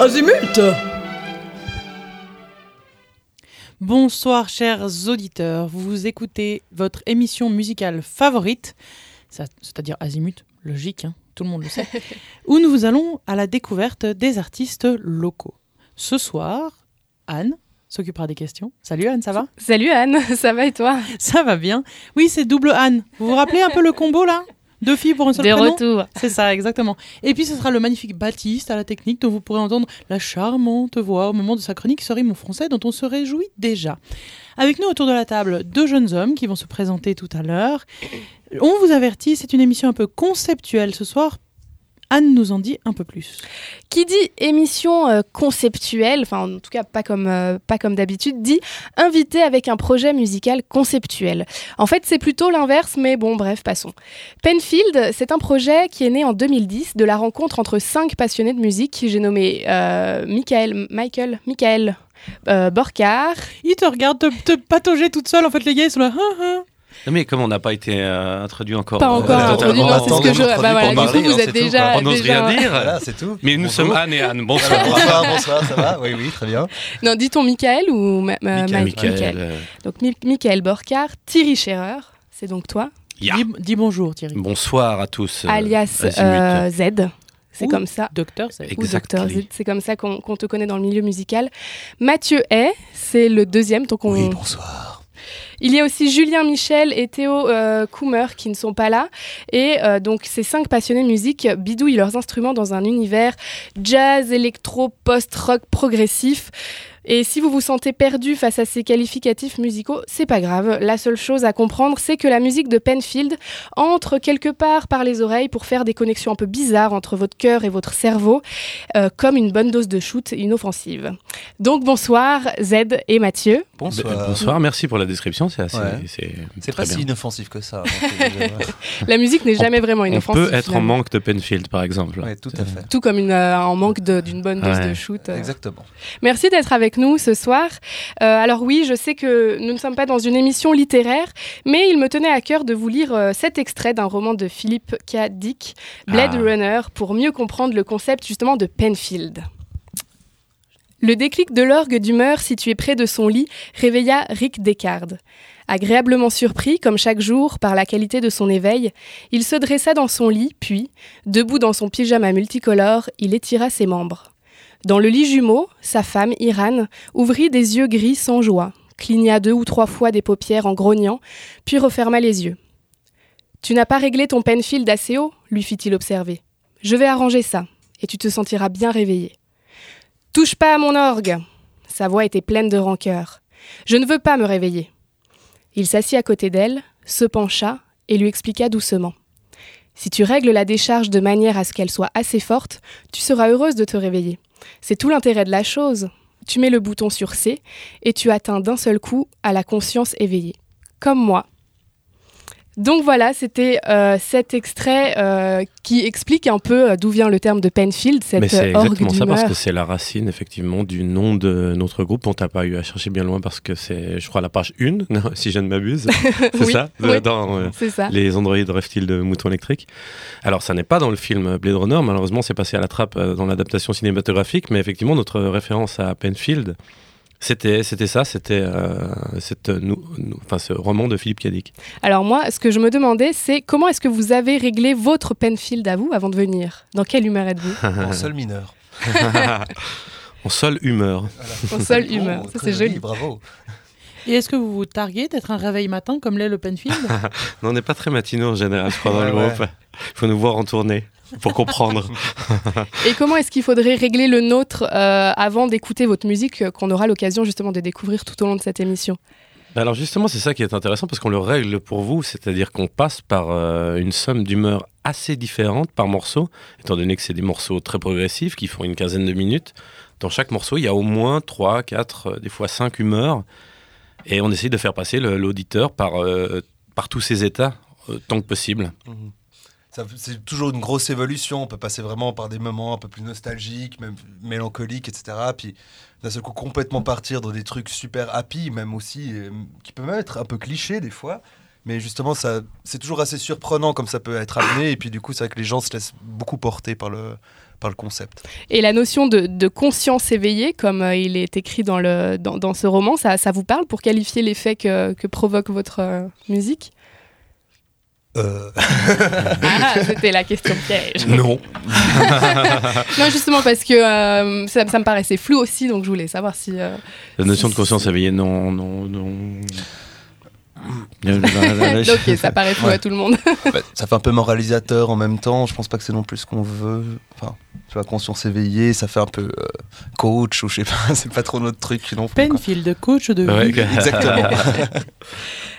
Azimut Bonsoir chers auditeurs, vous écoutez votre émission musicale favorite, ça- c'est-à-dire Azimut, logique, hein, tout le monde le sait, où nous allons à la découverte des artistes locaux. Ce soir, Anne s'occupera des questions. Salut Anne, ça va? Salut Anne, ça va et toi? Ça va bien. Oui, c'est double Anne. Vous vous rappelez un peu le combo là? Deux filles pour un seul De prénom retour. C'est ça, exactement. Et puis ce sera le magnifique Baptiste à la technique dont vous pourrez entendre la charmante voix au moment de sa chronique rime au français dont on se réjouit déjà. Avec nous autour de la table, deux jeunes hommes qui vont se présenter tout à l'heure. On vous avertit, c'est une émission un peu conceptuelle ce soir. Anne nous en dit un peu plus. Qui dit émission euh, conceptuelle, enfin en tout cas pas comme, euh, pas comme d'habitude, dit invité avec un projet musical conceptuel. En fait c'est plutôt l'inverse, mais bon bref, passons. Penfield, c'est un projet qui est né en 2010 de la rencontre entre cinq passionnés de musique. J'ai nommé euh, Michael, Michael, Michael euh, Borcar, Il te regarde te, te patauger toute seule. En fait, les gars, ils sont là. Hein, hein. Non, mais comme on n'a pas été euh, introduit encore. pas encore euh, introduit, on non, c'est ce attend- que je... introduit Bah voilà, pour du coup parler, vous êtes tout, déjà... On n'ose déjà- rien dire. Voilà, c'est tout. Mais nous Bonjour. sommes Anne et Anne. Bonsoir. Bonsoir, bonsoir, ça va Oui, oui, très bien. Non, dit-on Michael ou ma- ma- Michael, euh, Donc Mi- Michael Borcar, Thierry Scherer, c'est donc toi, ya. Dis, dis bonjour, Thierry. Bonsoir à tous. euh, alias euh, Z. C'est comme ça. Docteur, Z, c'est comme ça qu'on qu'on te connaît dans le milieu musical. Mathieu Hay, c'est le deuxième. Donc on... Oui, bonsoir. Il y a aussi Julien Michel et Théo euh, qui ne sont pas là. Et euh, donc ces cinq passionnés de musique bidouillent leurs instruments dans un univers jazz, électro, post-rock progressif. Et si vous vous sentez perdu face à ces qualificatifs musicaux, c'est pas grave. La seule chose à comprendre, c'est que la musique de Penfield entre quelque part par les oreilles pour faire des connexions un peu bizarres entre votre cœur et votre cerveau, euh, comme une bonne dose de shoot inoffensive. Donc bonsoir Z et Mathieu. Bonsoir. B- Bonsoir, merci pour la description. C'est assez. Ouais. C'est C'est très pas si inoffensif que ça. euh, La musique n'est On- jamais vraiment On inoffensive. peut être en manque de Penfield, par exemple. tout à fait. Tout comme une, euh, en manque de- d'une bonne dose Ouais. de shoot. euh. Exactement. Merci d'être avec nous ce soir. Euh, alors oui, je sais que nous ne sommes pas dans une émission littéraire, mais il me tenait à cœur de vous lire euh, cet extrait d'un roman de Philippe K. Dick, Blade Ah. Runner, pour mieux comprendre le concept justement de Penfield. Le déclic de l'orgue d'humeur situé près de son lit réveilla Rick Descartes. Agréablement surpris, comme chaque jour, par la qualité de son éveil, il se dressa dans son lit, puis, debout dans son pyjama multicolore, il étira ses membres. Dans le lit jumeau, sa femme, Iran, ouvrit des yeux gris sans joie, cligna deux ou trois fois des paupières en grognant, puis referma les yeux. Tu n'as pas réglé ton Penfield assez haut lui fit-il observer. Je vais arranger ça, et tu te sentiras bien réveillé. Touche pas à mon orgue Sa voix était pleine de rancœur. Je ne veux pas me réveiller. Il s'assit à côté d'elle, se pencha et lui expliqua doucement. Si tu règles la décharge de manière à ce qu'elle soit assez forte, tu seras heureuse de te réveiller. C'est tout l'intérêt de la chose. Tu mets le bouton sur C et tu atteins d'un seul coup à la conscience éveillée. Comme moi. Donc voilà, c'était euh, cet extrait euh, qui explique un peu euh, d'où vient le terme de Penfield, cette Mais c'est exactement ça parce que c'est la racine effectivement du nom de notre groupe. On t'a pas eu à chercher bien loin parce que c'est, je crois, la page 1, non, si je ne m'abuse. C'est Oui, ça? Oui. Dans euh, ça. les androïdes rêvent-ils de moutons électriques? Alors, ça n'est pas dans le film Blade Runner. Malheureusement, c'est passé à la trappe dans l'adaptation cinématographique. Mais effectivement, notre référence à Penfield, c'était, c'était ça. C'était euh, cette, enfin, ce roman de Philippe Cadic. Alors moi, ce que je me demandais, c'est comment est-ce que vous avez réglé votre Penfield à vous avant de venir? Dans quelle humeur êtes-vous? En sol mineur. en seule humeur. En seule Bon, humeur. Ça, c'est joli. Bravo. Et est-ce que vous vous targuez d'être un réveil matin comme l'est le Penfield Non, on n'est pas très matinaux en général, je crois, dans Ouais, le groupe. Il faut nous voir en tournée pour comprendre. Et comment est-ce qu'il faudrait régler le nôtre euh, avant d'écouter votre musique euh, qu'on aura l'occasion justement de découvrir tout au long de cette émission? Bah Alors justement, c'est ça qui est intéressant parce qu'on le règle pour vous, c'est-à-dire qu'on passe par euh, une somme d'humeurs assez différentes par morceau, étant donné que c'est des morceaux très progressifs qui font une quinzaine de minutes. Dans chaque morceau, il y a au moins 3, 4, des fois 5 humeurs. Et on essaye de faire passer l'auditeur par, euh, par tous ces états euh, tant que possible. Ça- C'est toujours une grosse évolution. On peut passer vraiment par des moments un peu plus nostalgiques, même mélancoliques, etc. Puis d'un seul coup complètement partir dans des trucs super happy, même aussi, euh, qui peuvent même être un peu clichés des fois. Mais justement, c'est toujours assez surprenant comme ça peut être amené. Et puis du coup, c'est vrai que les gens se laissent beaucoup porter par le, par le concept. Et la notion de, de conscience éveillée, comme euh, il est écrit dans, le, dans, dans ce roman, ça, ça, vous parle pour qualifier l'effet que, que, provoque votre euh, musique? Euh... ah, c'était la question piège. Non. non, justement parce que euh, ça, ça, me paraissait flou aussi, donc je voulais savoir si. Euh, la notion de conscience éveillée, non, non, non. ok, ça paraît ouais. à tout le monde. bah, ça fait un peu moralisateur en même temps. Je pense pas que c'est non plus ce qu'on veut. Enfin, tu vois, conscience éveillée, ça fait un peu euh, coach ou je sais pas. c'est pas trop notre truc non plus. Penfield, coach de Ouais, vie. Exactement.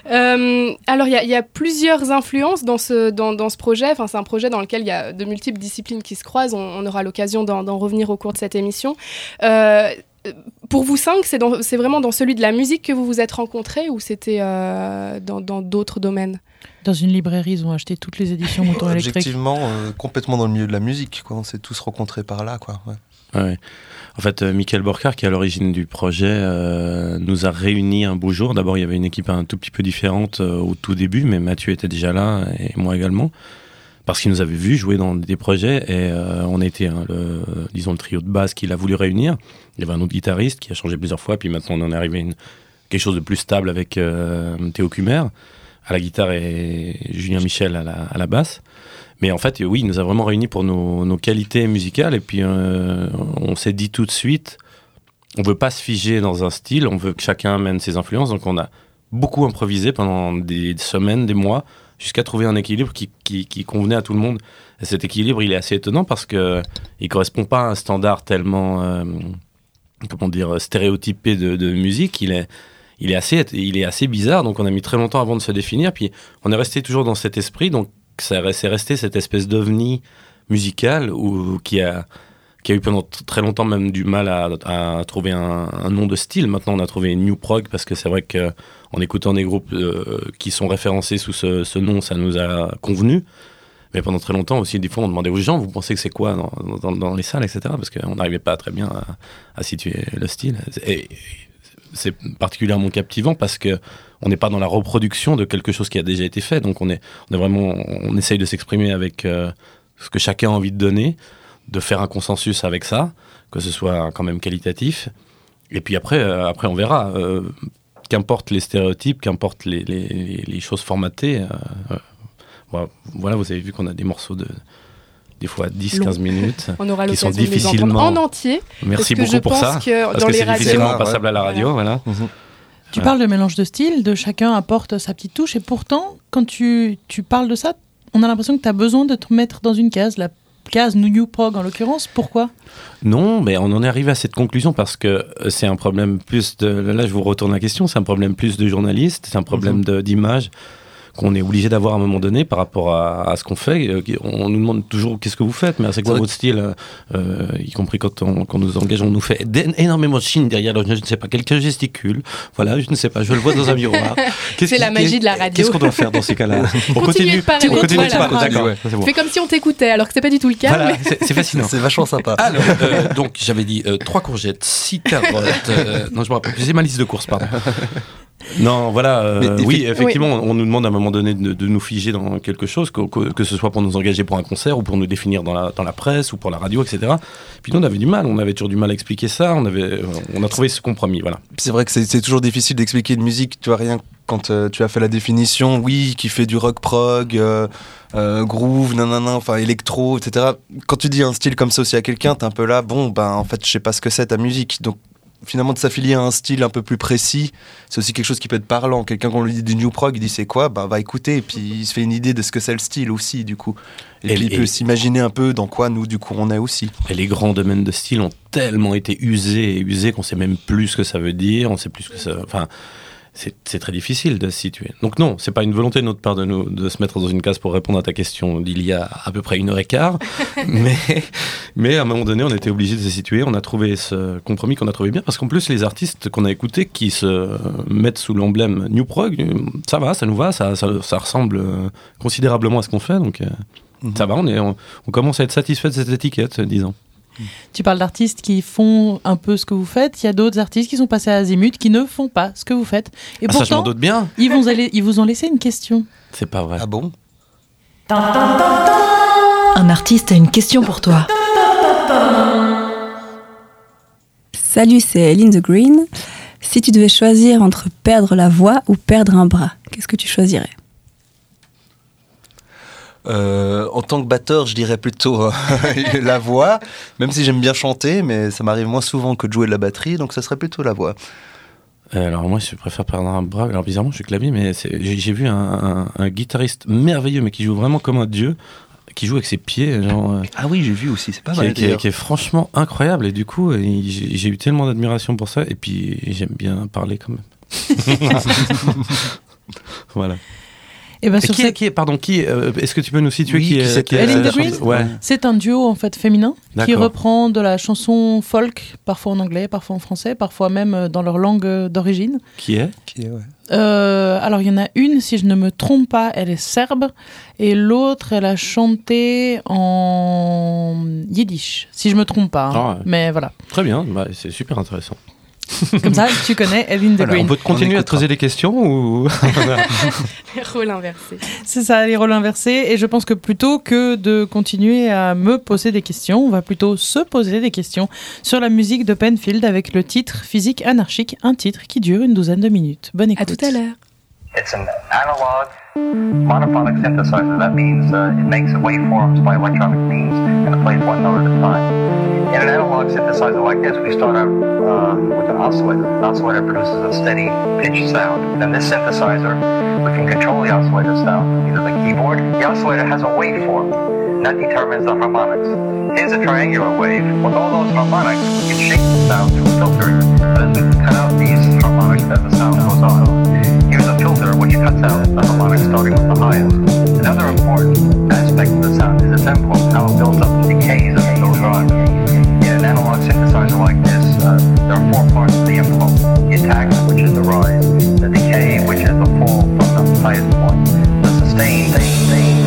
Euh, alors, il y, y, a plusieurs influences dans ce, dans, dans ce projet. Enfin, c'est un projet dans lequel il y a de multiples disciplines qui se croisent. On, on aura l'occasion d'en revenir au cours de cette émission. Euh, pour vous cinq, c'est vraiment dans celui de la musique que vous vous êtes rencontrés ou c'était euh, dans d'autres domaines? Dans une librairie, ils ont acheté toutes les éditions Mouton électrique. Objectivement, euh, complètement dans le milieu de la musique. Quoi. On s'est tous rencontrés par là. Quoi. Ouais. Ouais. En fait, euh, Michael Borcar, qui est à l'origine du projet, euh, nous a réunis un beau jour. D'abord, il y avait une équipe un tout petit peu différente euh, au tout début, mais Mathieu était déjà là et moi également. Parce qu'il nous avait vu jouer dans des projets et euh, on était hein, le, disons le trio de base qu'il a voulu réunir. Il y avait un autre guitariste qui a changé plusieurs fois, puis maintenant on en est arrivé à une, quelque chose de plus stable avec euh, Théo Cumer à la guitare et Julien Michel à la, basse. Mais en fait, oui, il nous a vraiment réunis pour nos, qualités musicales. Et puis, euh, on s'est dit tout de suite, on veut pas se figer dans un style, on veut que chacun amène ses influences. Donc, on a beaucoup improvisé pendant des semaines, des mois, jusqu'à trouver un équilibre qui, qui, convenait à tout le monde. Et cet équilibre, il est assez étonnant parce que il correspond pas à un standard tellement, euh, comment dire, stéréotypé de, musique. Il est, il est assez, il est assez bizarre. Donc, on a mis très longtemps avant de se définir. Puis, on est resté toujours dans cet esprit. Donc, c'est resté cette espèce d'ovni musical où, qui, a, qui a eu pendant très longtemps même du mal à, trouver un, nom de style. Maintenant, on a trouvé New Prog parce que c'est vrai qu'en écoutant des groupes euh, qui sont référencés sous ce, nom, ça nous a convenu. Mais pendant très longtemps aussi, des fois, on demandait aux gens, vous pensez que c'est quoi dans, les salles, etc. Parce qu'on n'arrivait pas très bien à, situer le style. Et c'est particulièrement captivant parce que on n'est pas dans la reproduction de quelque chose qui a déjà été fait. Donc on est vraiment, on essaye de s'exprimer avec euh, ce que chacun a envie de donner, de faire un consensus avec ça, que ce soit quand même qualitatif. Et puis après, euh, après on verra. Euh, qu'importe les stéréotypes, qu'importe les, les, les, choses formatées. Euh, voilà, vous avez vu qu'on a des morceaux de des fois 10-15 minutes on aura qui sont de les difficilement en entier merci parce que beaucoup pour ça que parce que c'est difficilement ouais, passable à la radio voilà, Mhm. Tu Ouais. parles de mélange de styles, de chacun apporte sa petite touche, et pourtant, quand tu, tu parles de ça, on a l'impression que tu as besoin de te mettre dans une case, la case New Prog en l'occurrence. Pourquoi? Non, mais on en est arrivé à cette conclusion parce que euh, c'est un problème plus de. Là, je vous retourne la question. C'est un problème plus de journaliste, c'est un problème Mhm. de- d'image qu'on est obligé d'avoir à un moment donné par rapport à, à ce qu'on fait. Euh, On nous demande toujours qu'est-ce que vous faites, mais c'est quoi votre style, euh, y compris quand on, quand nous engage, on nous fait énormément de chine derrière. Je ne sais pas, quelqu'un gesticule. Voilà, je ne sais pas, je le vois dans un miroir. C'est la magie de la radio. Qu'est-ce qu'on doit faire dans ces cas-là? On Continue on continue voilà. D'accord, Ouais. bon. fais comme si on t'écoutait alors que c'est pas du tout le cas Voilà, mais- c'est c'est fascinant. C'est vachement sympa. Alors, euh, donc j'avais dit euh, trois courgettes, six carottes. euh, non, je me rappelle. J'ai ma liste de courses, pardon. Non, voilà. euh, Mais effe- oui, effectivement, on nous demande à un moment donné de, de nous figer dans quelque chose, que, que, que ce soit pour nous engager pour un concert ou pour nous définir dans la, dans la presse ou pour la radio, etc. Puis nous, on avait du mal. On avait toujours du mal à expliquer ça. On avait, euh, on a trouvé ce compromis. Voilà. C'est vrai que c'est c'est toujours difficile d'expliquer une musique, tu vois, rien quand euh, tu as fait la définition, oui, qui fait du rock prog, euh, euh, groove, nanana, enfin électro, etc. Quand tu dis un style comme ça aussi à quelqu'un, t'es un peu là, bon, ben en fait, je sais pas ce que c'est ta musique. Donc finalement, de s'affilier à un style un peu plus précis, c'est aussi quelque chose qui peut être parlant. Quelqu'un qu'on lui dit du new prog, il dit c'est quoi, ben va écouter, et puis il se fait une idée de ce que c'est le style aussi, du coup. Et, Et- puis il peut s'imaginer un peu dans quoi nous, du coup, on est aussi. Et les grands domaines de style ont tellement été usés et usés qu'on sait même plus ce que ça veut dire. On sait plus ce que ça. Enfin. C'est très difficile de se situer. Donc non, c'est pas une volonté de notre part de, nous, de se mettre dans une case pour répondre à ta question d'il y a à peu près une heure et quart. mais, mais à un moment donné, on était obligé de se situer. On a trouvé ce compromis qu'on a trouvé bien parce qu'en plus, les artistes qu'on a écoutés qui se mettent sous l'emblème New Prog, ça va, ça nous va, ça, ça, ça ressemble euh, considérablement à ce qu'on fait. Donc euh, Mhm. ça va, on, est, on, on commence à être satisfait de cette étiquette, disons. Tu parles d'artistes qui font un peu ce que vous faites. Il y a d'autres artistes qui sont passés à Azimut qui ne font pas ce que vous faites. Et Ah, ça, je m'en pourtant, doute bien. ils, vont aller- ils vous ont laissé une question. C'est pas vrai. Ah bon? Un artiste a une question pour toi. Salut, c'est Ellen the Green. Si tu devais choisir entre perdre la voix ou perdre un bras, qu'est-ce que tu choisirais? Euh, en tant que batteur, je dirais plutôt euh, la voix, même si j'aime bien chanter, mais ça m'arrive moins souvent que de jouer de la batterie, donc ça serait plutôt la voix. Euh, Alors moi, je préfère perdre un bras. Alors bizarrement, je suis clavier, mais j'ai vu un, un- un guitariste merveilleux, mais qui joue vraiment comme un dieu, qui joue avec ses pieds, genre, euh, Ah oui, j'ai vu aussi, c'est pas qui, est- qui est, qui est franchement incroyable. Et du coup, j'ai eu tellement d'admiration pour ça. Et puis, j'aime bien parler quand même. voilà. Et ben sur qui, est, cette- qui est- pardon, qui euh, Est-ce que tu peux nous situer Oui, qui, qui est, qui est Ellen Green Ouais. C'est un duo en fait féminin qui reprend de la chanson folk, parfois en anglais, parfois en français, parfois même euh, dans leur langue euh, d'origine. Qui est? Qui est, ouais. Euh, alors il y en a une, si je ne me trompe pas, elle est serbe, et l'autre, elle a chanté en yiddish, si je me trompe pas. hein. Ah ouais. Mais voilà, Très bien, bah, c'est super intéressant. comme ça, tu connais Ellen the Voilà, Green. On peut continuer à te poser des questions ou Rôle inversé. C'est ça, les rôles inversés. Et je pense que plutôt que de continuer à me poser des questions, on va plutôt se poser des questions sur la musique de Penfield avec le titre Physique anarchique, un titre qui dure une douzaine de minutes. Bonne À écoute. tout à l'heure. Monophonic synthesizer. That means uh, it makes waveforms by electronic means and it plays one note at a time. In an analog synthesizer like this, we start out uh, with an oscillator. An oscillator produces a steady pitch sound. Then this synthesizer, we can control the oscillator sound, either the keyboard. The oscillator has a waveform, that determines the harmonics. Here's a triangular wave. With all those harmonics, we can shape the sound As we cut out these harmonics as the sound goes on. Here's a filter which cuts out the harmonics starting with the highest. Another important aspect of the sound is its envelope, how it builds up and decays as it goes on. In an analog synthesizer like this, uh, there are four parts to the envelope. The attack, which is the rise, the decay, which is the fall from the highest point, the sustain,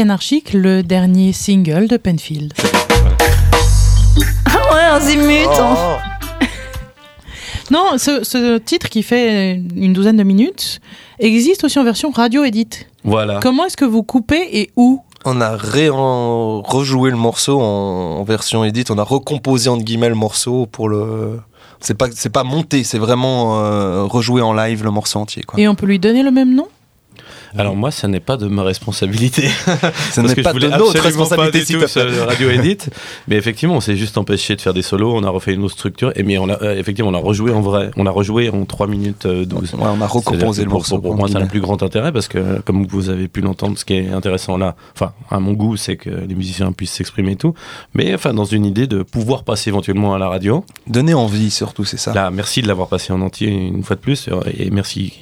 Anarchique, le dernier single de Penfield. Ah ouais, on zimute. Oh. Non, ce, ce titre qui fait une douzaine de minutes existe aussi en version radio edit. Voilà. Comment est-ce que vous coupez et où? On a ré rejoué le morceau en, en version edit. On a recomposé entre guillemets le morceau pour le. C'est pas c'est pas monté, c'est vraiment euh, rejoué en live le morceau entier quoi. Et on peut lui donner le même nom? Alors moi, ça n'est pas de ma responsabilité. Parce n'est pas de notre responsabilité pas du tout ce radio edit. mais effectivement, on s'est juste empêché de faire des solos. On a refait une autre structure. Et mais on a, euh, effectivement, on a rejoué en vrai. On a rejoué en 3 minutes euh, 12. Ouais, on a recomposé le morceau. Pour, moi, ça a le plus grand intérêt parce que, comme vous avez pu l'entendre, ce qui est intéressant là, enfin, à mon goût, c'est que les musiciens puissent s'exprimer et tout. Mais enfin, dans une idée de pouvoir passer éventuellement à la radio. Donner envie surtout, c'est ça. Là, merci de l'avoir passé en entier une fois de plus euh, et merci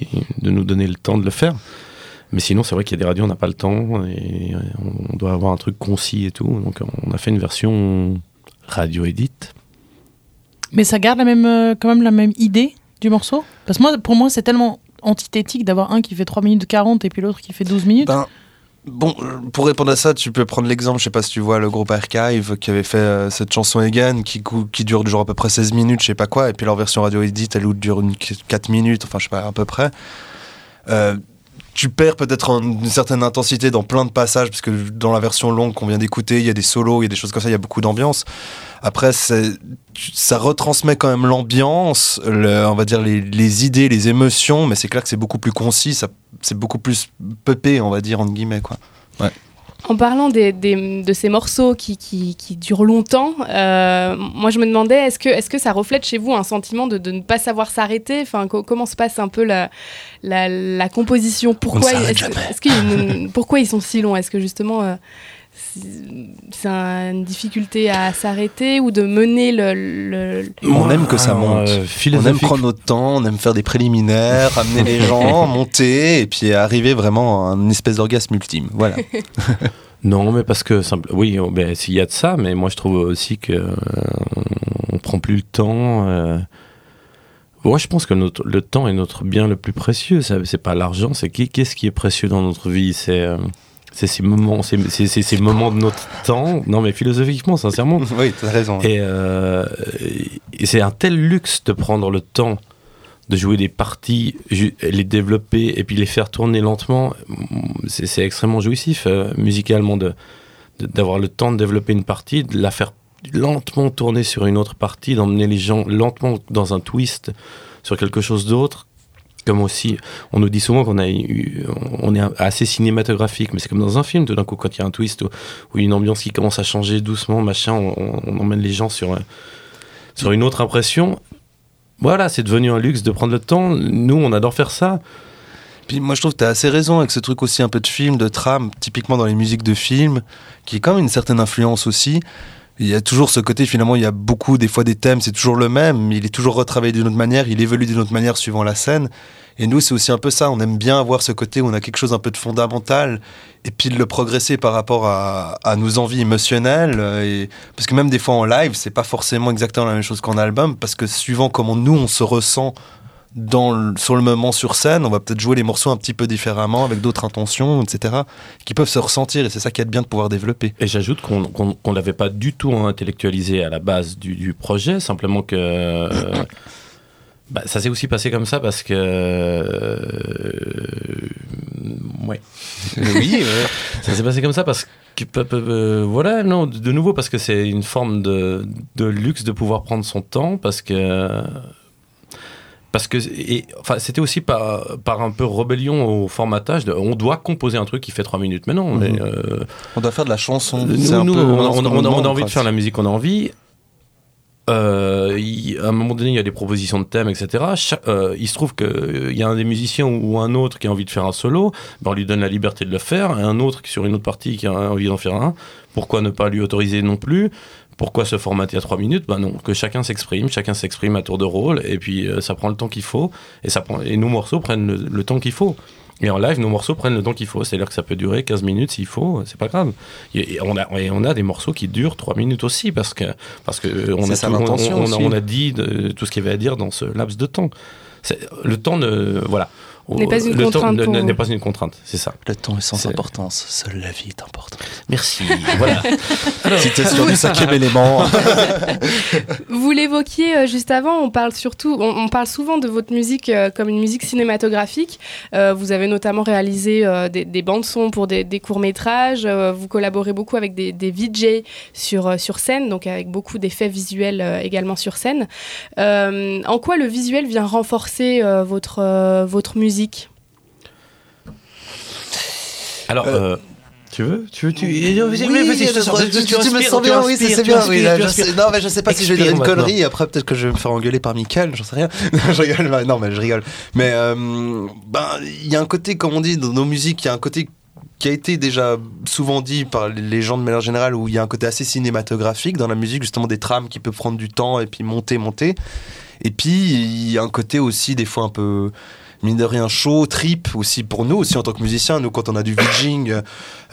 de nous donner le temps de le faire. Mais sinon, c'est vrai qu'il y a des radios, on n'a pas le temps et euh, on doit avoir un truc concis et tout. Donc, on a fait une version radio edit. Mais ça garde la même, euh, quand même la même idée du morceau? Parce que moi, pour moi, c'est tellement antithétique d'avoir un qui fait 3 minutes 40 et puis l'autre qui fait 12 minutes. Ben, bon, euh, pour répondre à ça, tu peux prendre l'exemple, je sais pas si tu vois le groupe Archive qui avait fait euh, cette chanson Egan qui, qui dure genre à peu près 16 minutes, je sais pas quoi, et puis leur version radio edit, elle dure une, 4 minutes, enfin je sais pas, à peu près. Euh, tu perds peut-être une certaine intensité dans plein de passages, parce que dans la version longue qu'on vient d'écouter, il y a des solos, il y a des choses comme ça, il y a beaucoup d'ambiance. Après, ça retransmet quand même l'ambiance, on va dire les, idées, les émotions, mais c'est clair que c'est beaucoup plus concis, c'est beaucoup plus peupé, on va dire, entre guillemets. Quoi. En parlant des, des- de ces morceaux qui, qui- qui durent longtemps, euh, moi je me demandais, est-ce que, est que ça reflète chez vous un sentiment de, de ne pas savoir s'arrêter? Enfin, co- Comment se passe un peu la, la, la composition? Pourquoi, est-ce- une- pourquoi ils sont si longs? Est-ce que justement euh, c'est c'est un- une difficulté à s'arrêter ou de mener le... le- On aime que ça monte. euh, On aime prendre notre temps, on aime faire des préliminaires, amener les gens, monter, et puis arriver vraiment à une espèce d'orgasme ultime. Voilà. Non, mais parce que simple, oui, ben, s'il y a de ça, mais moi je trouve aussi que euh, on prend plus le temps. euh. Moi, je pense que notre, le temps est notre bien le plus précieux. Ça, c'est pas l'argent, c'est qu'est-ce qui est précieux dans notre vie? C'est euh, c'est ces moments, c'est c'est- c'est ces moments de notre temps. Non, mais philosophiquement, sincèrement. oui, tu as raison. Et, euh, et c'est un tel luxe de prendre le temps de jouer des parties, les développer et puis les faire tourner lentement. C'est extrêmement jouissif euh, musicalement de- d'avoir le temps de développer une partie, de la faire lentement tourner sur une autre partie, d'emmener les gens lentement dans un twist sur quelque chose d'autre. Comme aussi, on nous dit souvent qu'on a eu, on est assez cinématographique, mais c'est comme dans un film, tout d'un coup, quand il y a un twist ou, une ambiance qui commence à changer doucement, machin, on, emmène les gens sur, sur une autre impression. Voilà, c'est devenu un luxe de prendre le temps. Nous, on adore faire ça. Puis moi je trouve que tu as assez raison avec ce truc aussi un peu de film, de trame, typiquement dans les musiques de film, qui est quand même une certaine influence aussi. Il y a toujours ce côté, finalement, il y a beaucoup, des fois, des thèmes, c'est toujours le même, il est toujours retravaillé d'une autre manière, il évolue d'une autre manière suivant la scène. Et nous, c'est aussi un peu ça, on aime bien avoir ce côté où on a quelque chose un peu de fondamental, et puis de le progresser par rapport à, à nos envies émotionnelles. euh, Et... Parce que même des fois en live, c'est pas forcément exactement la même chose qu'en album, parce que suivant comment nous, on se ressent dans le- sur le moment sur scène, on va peut-être jouer les morceaux un petit peu différemment, avec d'autres intentions, etc., qui peuvent se ressentir, et c'est ça qui est bien de pouvoir développer. Et j'ajoute qu'on qu'on qu'on l'avait pas du tout intellectualisé à la base du, du projet, simplement que euh, bah, ça s'est aussi passé comme ça parce que euh, ouais, oui, ça s'est passé comme ça parce que voilà non de, de nouveau parce que c'est une forme de, de luxe de pouvoir prendre son temps parce que parce que et, enfin c'était aussi par, par un peu rébellion au formatage de, on doit composer un truc qui fait trois minutes mais non mais Mhm. euh, on doit faire de la chanson. nous, un nous, peu- on, a- on on on envie de faire la musique qu'on a envie. Euh, il- à un moment donné, il y a des propositions de thèmes, etc. Cha- euh, il se trouve qu'il y a un des musiciens ou un autre qui a envie de faire un solo, ben on lui donne la liberté de le faire, et un autre qui, sur une autre partie qui a envie d'en faire un. Pourquoi ne pas lui autoriser non plus? Pourquoi se formater à trois minutes? Ben non, que chacun s'exprime, chacun s'exprime à tour de rôle, et puis euh, ça prend le temps qu'il faut, et, ça prend, et nos morceaux prennent le, le temps qu'il faut. Et en live, nos morceaux prennent le temps qu'il faut. C'est-à-dire que ça peut durer 15 minutes s'il faut, c'est pas grave. Et on a, et on a des morceaux qui durent 3 minutes aussi parce que, parce que euh, on, a ça tout- on, a, aussi. on a dit de- tout ce qu'il y avait à dire dans ce laps de temps. Le temps ne. Voilà. N'est pas une contrainte pour n'est pas une contrainte, c'est ça. Le temps est sans C'est- importance, seule la vie est importante. Merci. voilà. Citation du cinquième élément. Vous l'évoquiez euh, juste avant, on parle surtout, on, on parle souvent de votre musique euh, comme une musique cinématographique. Euh, vous avez notamment réalisé des, des bandes son pour des, des courts métrages. vous collaborez beaucoup avec des, des VJ sur sur scène, donc avec beaucoup d'effets visuels également sur scène. En quoi le visuel vient renforcer votre votre musique? Alors, Euh, euh, tu veux Tu veux tu... Oui, mais vas-y, je te sens- tu- tu- tu me sens bien, oui, c'est bien. oui, là, tu je inspires. sais- Non, mais je sais pas si je vais dire une connerie. Après, peut-être que je vais me faire engueuler par Michael, j'en sais rien. Non, je rigole. bah, Non, mais je rigole. Mais euh, ben, il y a un côté, comme on dit, dans nos musiques, il y a un côté qui a été déjà souvent dit par les gens de manière générale, où il y a un côté assez cinématographique dans la musique, justement des trames qui peuvent prendre du temps et puis monter, monter. Et puis, il y a un côté aussi, des fois, un peu mine de rien chaud, trip aussi pour nous aussi en tant que musiciens. Nous, quand on a du VJing,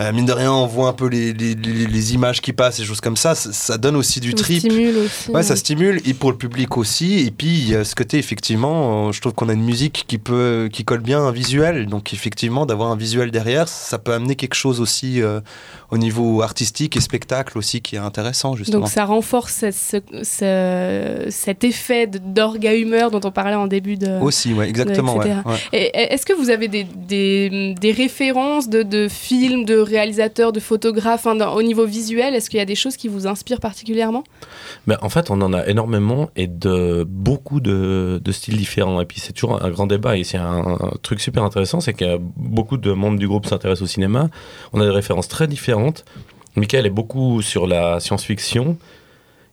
euh, mine de rien, on voit un peu les, les, les- les images qui passent, et choses comme ça. Ça, ça donne aussi du trip. stimule aussi. Ouais, ça stimule et pour le public aussi. Et puis il y a ce côté effectivement, euh, je trouve qu'on a une musique qui peut, qui colle bien à un visuel. Donc effectivement, d'avoir un visuel derrière, ça peut amener quelque chose aussi euh, au niveau artistique et spectacle aussi qui est intéressant justement. Donc ça renforce ce- ce- ce- cet effet de- d'orgue à humeur dont on parlait en début de. aussi, ouais, exactement. Ouais. Est-ce que vous avez des, des, des références de, de films, de réalisateurs, de photographes hein, dans- au niveau visuel? Est-ce qu'il y a des choses qui vous inspirent particulièrement? Ben, en fait, on en a énormément et de beaucoup de, de styles différents. Et puis, c'est toujours un grand débat. Et c'est un, un truc super intéressant c'est que beaucoup de membres du groupe s'intéressent au cinéma. On a des références très différentes. Michael est beaucoup sur la science-fiction.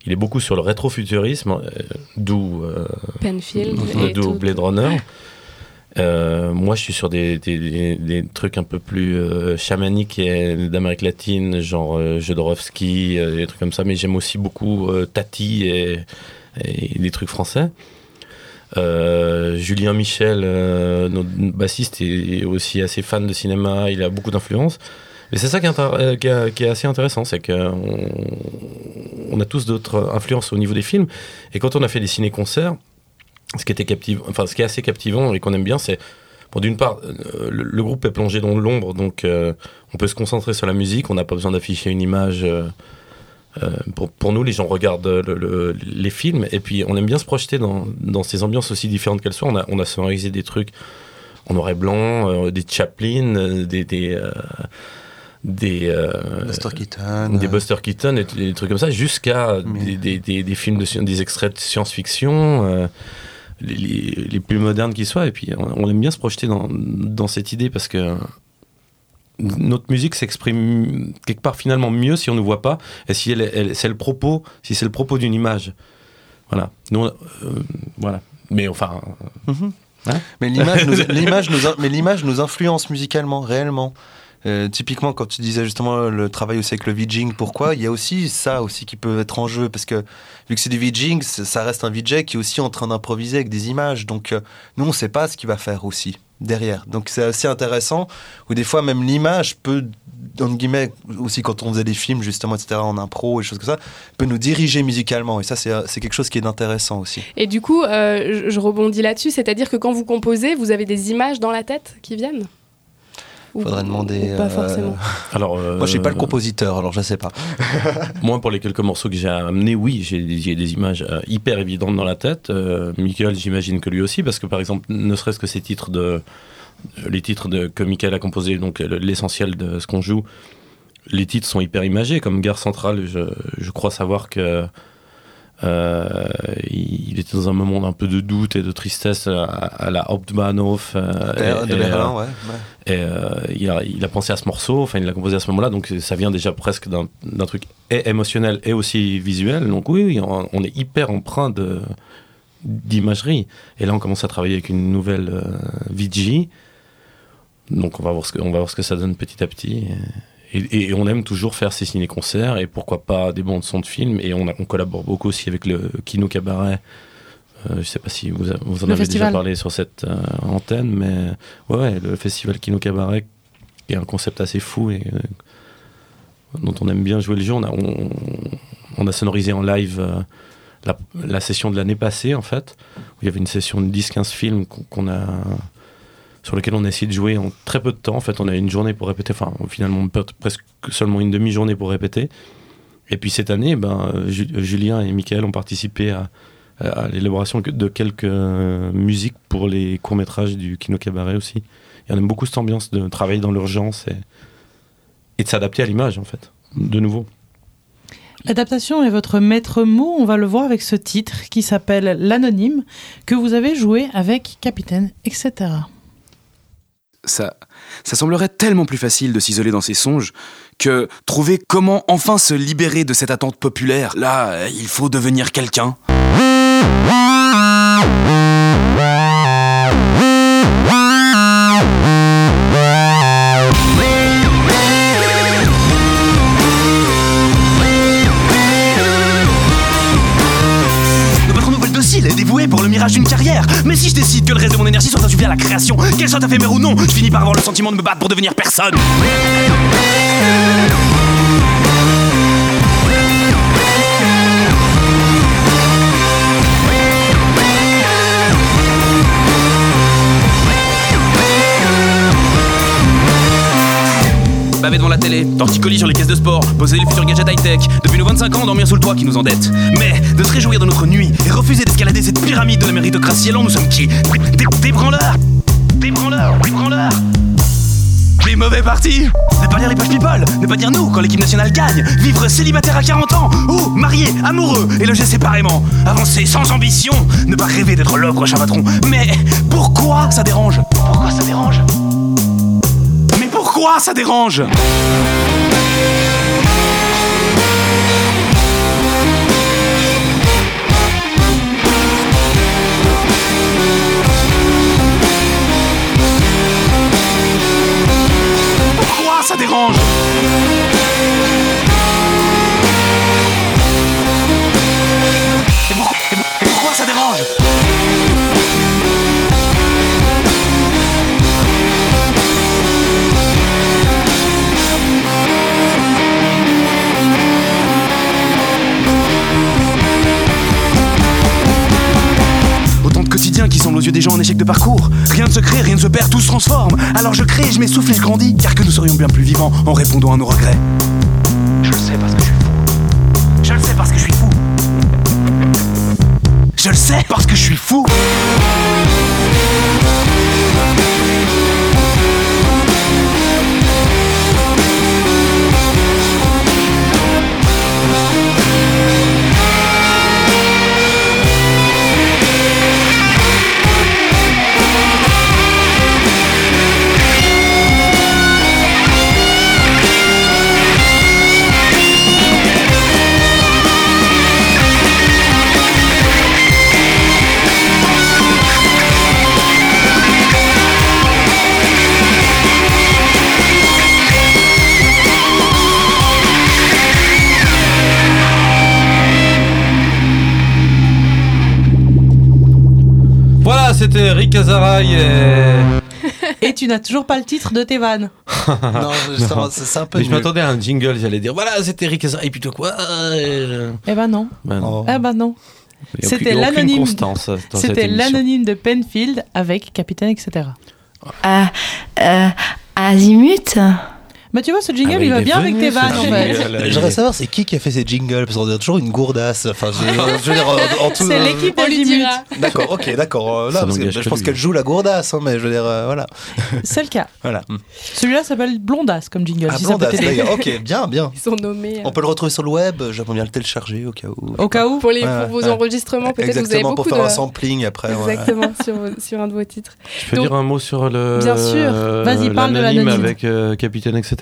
Il est beaucoup sur le rétrofuturisme, euh, d'où euh, Penfield d'où. Blade Runner. Euh, moi, je suis sur des, trucs un peu plus euh, chamaniques d'Amérique latine, genre euh, euh, des trucs comme ça. Mais j'aime aussi beaucoup Tati et, des trucs français. Julien Michel, notre bassiste, est aussi assez fan de cinéma. Il a beaucoup d'influence. Et c'est ça qui est, assez intéressant, c'est qu'on on a tous d'autres influences au niveau des films. Et quand on a fait des ciné-concerts, ce qui était captivant, enfin ce qui est assez captivant et qu'on aime bien, c'est bon d'une part euh, le, le groupe est plongé dans l'ombre, donc euh, on peut se concentrer sur la musique, on n'a pas besoin d'afficher une image. euh, pour, pour nous, les gens regardent le- le- les films et puis on aime bien se projeter dans, dans ces ambiances aussi différentes qu'elles soient. On a, on a sonorisé des trucs en noir et blanc, des Chaplin, des des des, Buster Keaton. des Buster Keaton et des trucs comme ça, jusqu'à des, des, des, films, de, des extraits de science-fiction, les, les, les plus modernes qui soient. Et puis, on, on aime bien se projeter dans, dans cette idée parce que notre musique s'exprime quelque part finalement mieux si on ne voit pas et si elle, elle- c'est le propos, si c'est le propos d'une image. Voilà. Nous, euh, voilà. Mais enfin. Hein mais l'image nous, l'image nous, in- mais l'image nous influence musicalement, réellement. Euh, typiquement, quand tu disais justement le travail aussi avec le VJing, pourquoi? Il y a aussi ça aussi qui peut être en jeu parce que vu que c'est du VJing, ça reste un VJ qui est aussi en train d'improviser avec des images. Donc euh, nous, on ne sait pas ce qu'il va faire aussi derrière. Donc c'est assez intéressant. Ou des fois même l'image peut, entre guillemets, aussi quand on faisait des films justement, etc. en impro et choses comme ça, peut nous diriger musicalement. Et ça, c'est c'est quelque chose qui est intéressant aussi. Et du coup, euh, je rebondis là-dessus, c'est-à-dire que quand vous composez, vous avez des images dans la tête qui viennent? Ou- Faudrait demander. ou pas euh, forcément. alors. Moi, je suis pas le euh, compositeur, alors je sais pas. Moi, pour les quelques morceaux que j'ai amenés, oui, j'ai des images euh, hyper évidentes dans la tête. Euh, Michael, j'imagine que lui aussi, parce que par exemple, ne serait-ce que ces titres de, euh, les titres de, que Michael a composés, donc euh, l'essentiel de ce qu'on joue, les titres sont hyper imagés, comme Gare Centrale. Je, je crois savoir que euh, il il était dans un moment d'un peu de doute et de tristesse à, à la Hauptbahnhof. euh, de Berlin, euh, ouais. ouais. et euh, il, a, il a pensé à ce morceau, enfin il l'a composé à ce moment-là, donc ça vient déjà presque d'un truc et émotionnel et aussi visuel. Donc oui, oui, on, on est hyper empreint de d'imagerie. Et là, on commence à travailler avec une nouvelle euh, VG. Donc on va voir ce que on va voir ce que ça donne petit à petit. Et, et on aime toujours faire ces ciné-concerts et pourquoi pas des bandes son de films. Et on, a- on collabore beaucoup aussi avec le Kino Cabaret. Euh, je sais pas si vous, a- vous en Le avez festival. déjà parlé sur cette euh, antenne, mais ouais, ouais, le festival Kino Cabaret est un concept assez fou et euh, dont on aime bien jouer le jeu. On a, on, on a sonorisé en live euh, la, la session de l'année passée, en fait, où il y avait une session de 10-15 films qu'on a sur lequel on a essayé de jouer en très peu de temps. En fait, on a une journée pour répéter, enfin, finalement, presque seulement une demi-journée pour répéter. Et puis cette année, ben, Ju- Julien et Michael ont participé à, à l'élaboration de quelques euh, musiques pour les courts-métrages du Kino Cabaret aussi. Et on aime beaucoup cette ambiance de travailler dans l'urgence et, et de s'adapter à l'image, en fait, de nouveau. L'adaptation est votre maître mot, on va le voir avec ce titre qui s'appelle L'Anonyme, que vous avez joué avec Capitaine, etc. Ça, ça semblerait tellement plus facile de s'isoler dans ses songes que trouver comment enfin se libérer de cette attente populaire. Là, il faut devenir quelqu'un. Pour le mirage d'une carrière. Mais si je décide que le reste de mon énergie soit assubi à la création, qu'elle soit éphémère ou non, je finis par avoir le sentiment de me battre pour devenir personne. Devant la télé, torticolis sur les caisses de sport, poser les futurs gadgets high-tech. Depuis nos 25 ans, dormir sous le toit qui nous endette. Mais de se réjouir de notre nuit et refuser d'escalader cette pyramide de la méritocratie, alors nous sommes qui? Des, des branleurs. Des branleurs. Des mauvais partis. Ne pas lire les pages people. Ne pas dire nous quand l'équipe nationale gagne. Vivre célibataire à 40 ans. Ou marié, amoureux et logé séparément. Avancer sans ambition. Ne pas rêver d'être le prochain patron Mais pourquoi ça dérange? Pourquoi ça dérange? Pourquoi ça dérange Pourquoi ça dérange et, et pourquoi ça dérange qui semblent aux yeux des gens en échec de parcours. Rien ne se crée, rien ne se perd, tout se transforme. Alors je crée, je m'essouffle et je grandis, car que nous serions bien plus vivants en répondant à nos regrets. Je le sais parce que je suis fou. Je le sais parce que je suis fou. Je le sais parce que je suis fou. C'était Rick Azaray et... Et tu n'as toujours pas le titre de tes vannes. non, justement, c'est un peu Mais je m'attendais à un jingle, j'allais dire voilà, c'était Rick Azaray, et plutôt quoi euh, Eh ben non. ben non. Oh. Eh ben non. Il y a C'était l'anonyme. C'était l'anonyme de Penfield avec Capitaine, etc. Ah, euh, Azimut Mais tu vois, ce jingle, Ah bah, il va est bien avec venu, tes ce vannes, en fait. Euh, J'aimerais savoir c'est qui qui a fait ces jingles? Parce qu'on dirait toujours une gourdasse. Enfin, je, je veux dire, en, en tout. C'est euh, l'équipe On lui d'Azimut. dira. D'accord, ok, d'accord. euh, Ça là, parce que, n'engage je que pense lui. qu'elle joue la gourdasse, hein, mais je veux dire, euh, voilà, C'est le cas. voilà. Celui-là s'appelle Blondasse comme jingle. Ah, si ça peut blondasse, t'aider. d'ailleurs. Ok, bien, bien. Ils sont nommés. euh, On peut le retrouver sur le web. J'aimerais bien le télécharger au cas où. Au cas où. Pour, les, Ouais, pour vos ouais. enregistrements, peut-être vous avez Exactement, beaucoup pour faire de... un sampling après. Exactement, sur, vos- sur un de vos titres. Je peux Donc- dire un mot sur le. Bien sûr. euh, Vas-y, parle de l'anonyme l'anonyme. avec euh, Capitaine, etc.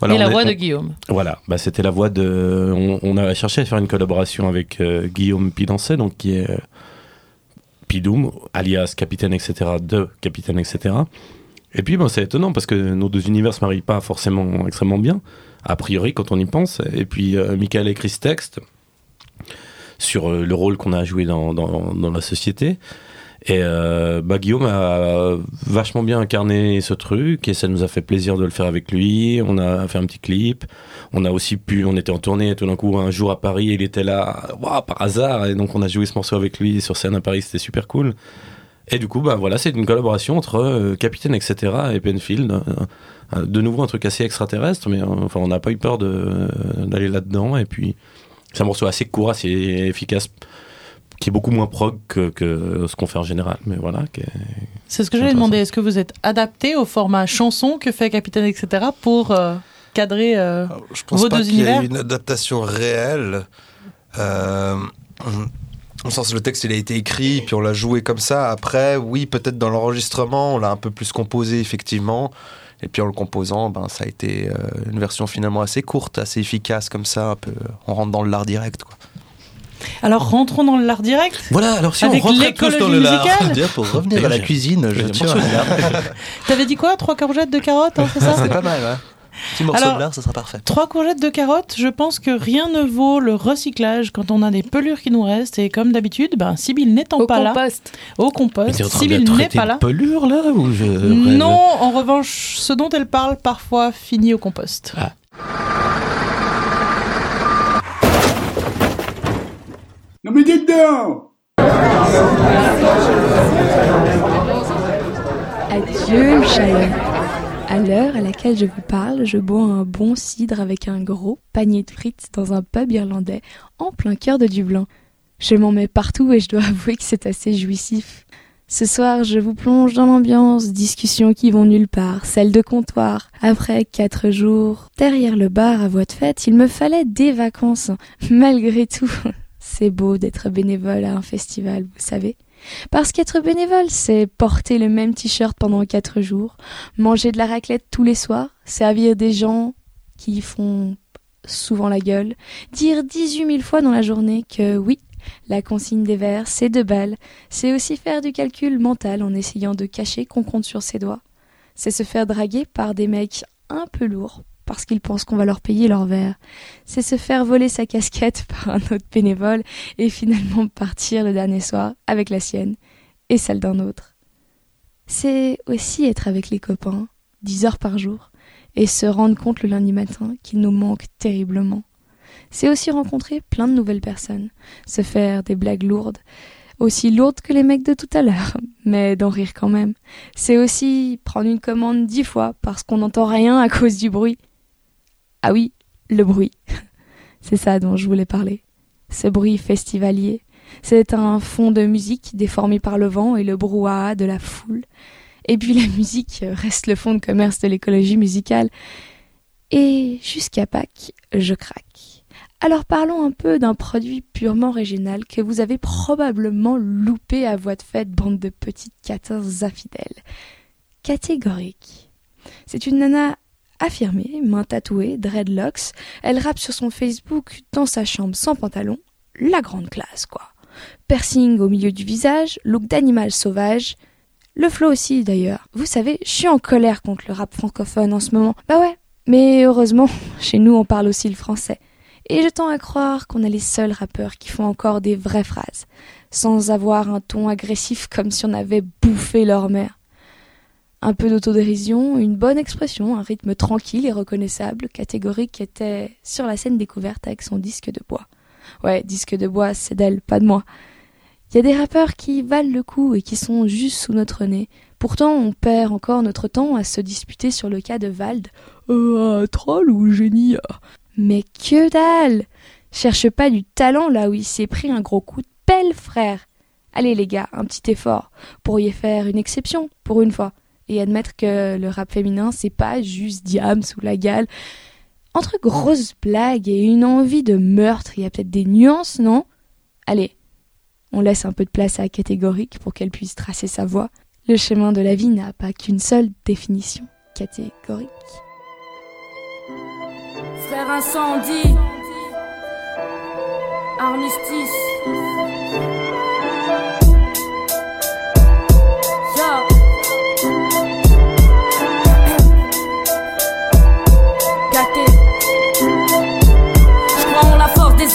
Voilà, Et la est- voix de Guillaume. Voilà, bah, c'était la voix de. On, on a cherché à faire une collaboration avec euh, Guillaume Pidancet, donc qui est euh, Pidoum, alias Capitaine, etc. de Capitaine, etc. Et puis, bon, c'est étonnant parce que nos deux univers se marient pas forcément extrêmement bien, a priori, quand on y pense. Et puis, euh, Michael écrit ce texte sur le rôle qu'on a joué dans, dans, dans la société. Et euh, bah, Guillaume a vachement bien incarné ce truc et ça nous a fait plaisir de le faire avec lui. On a fait un petit clip. On a aussi pu, on était en tournée tout d'un coup un jour à Paris, il était là, waouh, par hasard, et donc on a joué ce morceau avec lui sur scène à Paris, c'était super cool. Et du coup, bah voilà, c'est une collaboration entre euh, Capitaine, etc. et Penfield. Euh, euh, de nouveau, un truc assez extraterrestre, mais euh, enfin, on n'a pas eu peur d'aller là-dedans. Et puis, c'est un morceau assez court, assez efficace, qui est beaucoup moins prog que, que ce qu'on fait en général. Mais voilà. C'est ce que j'allais demander. Est-ce que vous êtes adapté au format chanson que fait Capitaine, etc. pour euh, cadrer euh, Je pense Vos pas deux qu'il y univers une adaptation réelle. Euh, au sens, le texte, il a été écrit, puis on l'a joué comme ça. Après, oui, peut-être dans l'enregistrement, on l'a un peu plus composé, effectivement. Et puis en le composant, ben, ça a été euh, une version finalement assez courte, assez efficace, comme ça. Un peu, on rentre dans l'art direct. Quoi. Alors rentrons dans l'art direct. Voilà, alors si on Avec rentrait tous dans le lard, l'écologie musicale pour revenir à la cuisine, je J'ai tiens à T'avais dit quoi Trois courgettes de carottes, hein, c'est ça C'est pas mal, ouais. Petit morceau Alors- de lard, ça sera parfait. Trois courgettes de carottes, je pense que rien ne vaut le recyclage quand on a des pelures qui nous restent. Et comme d'habitude, ben, Sibyl n'étant Au pas compost. là, au compost, train de Sibyl n'est pas là. pelure, là ou je Non, en revanche, ce dont elle parle parfois finit au compost. Ah. Non mais dites donc Adieu, Chaillot. À l'heure à laquelle je vous parle, je bois un bon cidre avec un gros panier de frites dans un pub irlandais en plein cœur de Dublin. Je m'en mets partout et je dois avouer que c'est assez jouissif. Ce soir, je vous plonge dans l'ambiance, discussions qui vont nulle part, celle de comptoir. Après quatre jours derrière le bar à voix de fête, il me fallait des vacances. Malgré tout, c'est beau d'être bénévole à un festival, vous savez. Parce qu'être bénévole, c'est porter le même t-shirt pendant quatre jours, manger de la raclette tous les soirs, servir des gens qui font souvent la gueule, dire 18 000 fois dans la journée que oui, la consigne des verres, c'est deux balles, c'est aussi faire du calcul mental en essayant de cacher qu'on compte sur ses doigts. C'est se faire draguer par des mecs un peu lourds parce qu'ils pensent qu'on va leur payer leur verre. C'est se faire voler sa casquette par un autre bénévole et finalement partir le dernier soir avec la sienne et celle d'un autre. C'est aussi être avec les copains, dix heures par jour, et se rendre compte le lundi matin qu'il nous manque terriblement. C'est aussi rencontrer plein de nouvelles personnes, se faire des blagues lourdes, aussi lourdes que les mecs de tout à l'heure, mais d'en rire quand même. C'est aussi prendre une commande dix fois parce qu'on n'entend rien à cause du bruit. Ah oui, le bruit. C'est ça dont je voulais parler. Ce bruit festivalier. C'est un fond de musique déformé par le vent et le brouhaha de la foule. Et puis la musique reste le fond de commerce de l'écologie musicale. Et jusqu'à Pâques, je craque. Alors parlons un peu d'un produit purement régional que vous avez probablement loupé à voix de fête, bande de petites catins infidèles. Catégorique. C'est une nana affirmée, main tatouée, dreadlocks. Elle rappe sur son Facebook dans sa chambre sans pantalon. La grande classe, quoi. Piercing au milieu du visage, look d'animal sauvage. Le flow aussi, d'ailleurs. Vous savez, je suis en colère contre le rap francophone en ce moment. Bah ouais. Mais heureusement, chez nous, on parle aussi le français. Et je tends à croire qu'on est les seuls rappeurs qui font encore des vraies phrases, sans avoir un ton agressif comme si on avait bouffé leur mère. Un peu d'autodérision, une bonne expression, un rythme tranquille et reconnaissable, catégorique était sur la scène découverte avec son disque de bois. Ouais, disque de bois, c'est d'elle, pas de moi. Il y a des rappeurs qui valent le coup et qui sont juste sous notre nez. Pourtant, on perd encore notre temps à se disputer sur le cas de Vald. Euh, troll ou génie Mais que dalle Cherche pas du talent là où il s'est pris un gros coup de pelle, frère. Allez les gars, un petit effort. Pourriez faire une exception, pour une fois, et admettre que le rap féminin, c'est pas juste Diams ou la gale. Entre grosses blagues et une envie de meurtre, il y a peut-être des nuances, non? Allez, on laisse un peu de place à catégorique pour qu'elle puisse tracer sa voie. Le chemin de la vie n'a pas qu'une seule définition catégorique.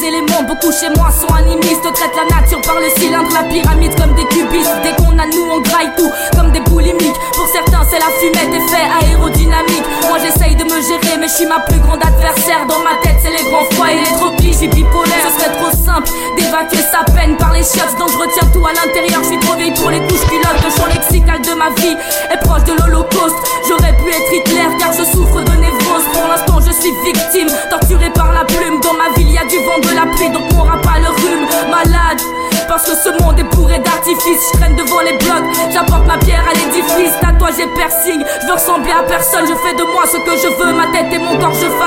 Éléments. Beaucoup chez moi sont animistes, traitent la nature par le cylindre, la pyramide comme des cubistes. Dès qu'on a nous, on graille tout comme des boulimiques. Pour certains, c'est la fumette, effet aérodynamique. Moi, j'essaye de me gérer, mais je suis ma plus grande adversaire. Dans ma tête, c'est les grands froids et les tropiques, je suis bipolaire. Ce serait trop simple d'évacuer sa peine par les chiottes, donc je retiens tout à l'intérieur. Je suis trop vieille pour les couches culottes. Le champ lexical de ma vie est proche de l'Holocauste. J'aurais pu être Hitler car je souffre de névrose. Pour l'instant, je suis victime, torturée par la plume. Dans ma ville, y a du vent, de la pluie, donc on aura pas le rhume. Malade. Parce que ce monde est bourré d'artifices, je traîne devant les blocs, j'apporte ma pierre à l'édifice, tatouage et piercing, je veux ressembler à personne, je fais de moi ce que je veux, ma tête et mon corps je façonne,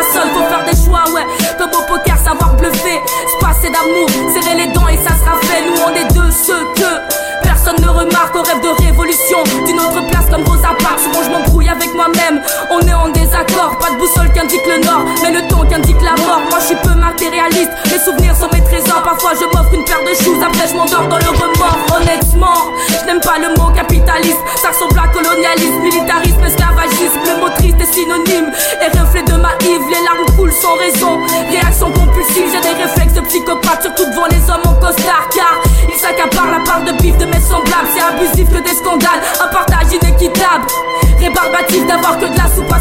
peu matérialiste, les souvenirs sont mes trésors, parfois je m'offre une paire de shoes, après je m'endors dans le remords. Honnêtement, je n'aime pas le mot capitaliste. Ça ressemble à colonialisme, militarisme, esclavagisme. Le mot triste est synonyme et reflet de ma hive Les larmes coulent sans raison, réaction compulsive. J'ai des réflexes de psychopathe, surtout devant les hommes en costard. Car ils s'accaparent la part de bif de mes semblables. C'est abusif que des scandales, un partage inéquitable. Rébarbatif d'avoir que de la soupe à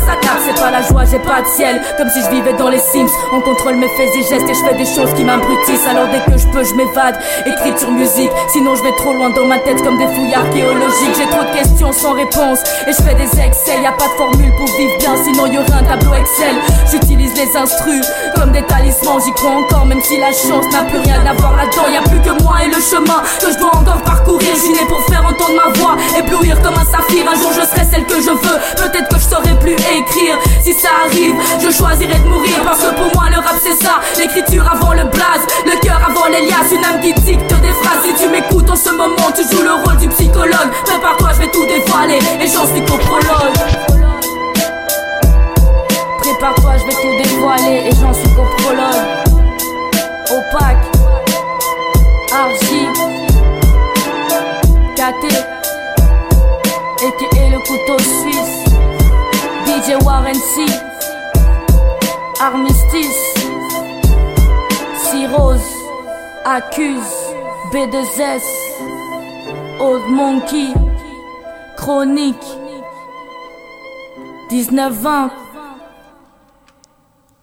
C'est pas la joie, j'ai pas de ciel. Comme si je vivais dans les Sims. On contrôle mes faits et gestes et je fais des choses qui m'abrutissent. Alors dès que je peux je m'évade. Écriture musique. Sinon je vais trop loin dans ma tête comme des fouilles archéologiques. J'ai trop de questions sans réponse Et je fais des excès, y a pas de formule pour vivre bien Sinon y aurait un tableau Excel. J'utilise les instrus comme des talismans. J'y crois encore même si la chance n'a plus rien à voir là-dedans. Y a plus que moi et le chemin que je dois encore parcourir. Suis né pour faire entendre ma voix. Éblouir comme un saphir. Un jour je serai celle que je veux. Peut-être que je saurais plus écrire Si ça arrive, je choisirai de mourir Parce que pour moi le rap c'est ça. L'écriture avant le blaze Le cœur avant l'Elias. Une âme qui dicte des phrases. Si tu m'écoutes en ce moment Tu joues le rôle du psychologue. Prépare-toi, je vais tout dévoiler Et j'en suis qu'au prologue. Prépare-toi, je vais tout dévoiler Et j'en suis qu'au prologue. Opaque Argy KT et le couteau suisse DJ Warren C Armistice Rose Accuse B2S Old Monkey Chronique 19-20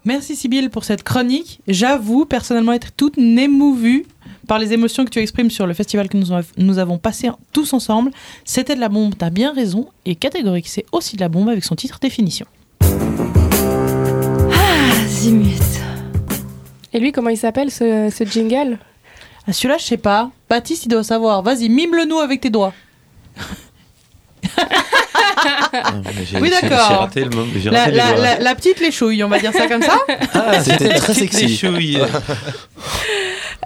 Merci Sybille pour cette chronique. J'avoue personnellement être toute émouvue par les émotions que tu exprimes sur le festival que nous, av- nous avons passé tous ensemble. C'était de la bombe, t'as bien raison. Et catégorique, c'est aussi de la bombe avec son titre définition. Ah, zimut. Et lui, comment il s'appelle ce, ce jingle? Ah, celui-là, je sais pas. Baptiste, il doit savoir. Vas-y, mime-le nous avec tes doigts. J'ai- Oui, d'accord. J'ai raté le moment. j'ai La, la- la- la petite léchouille, on va dire ça comme ça Ah, C'était très sexy.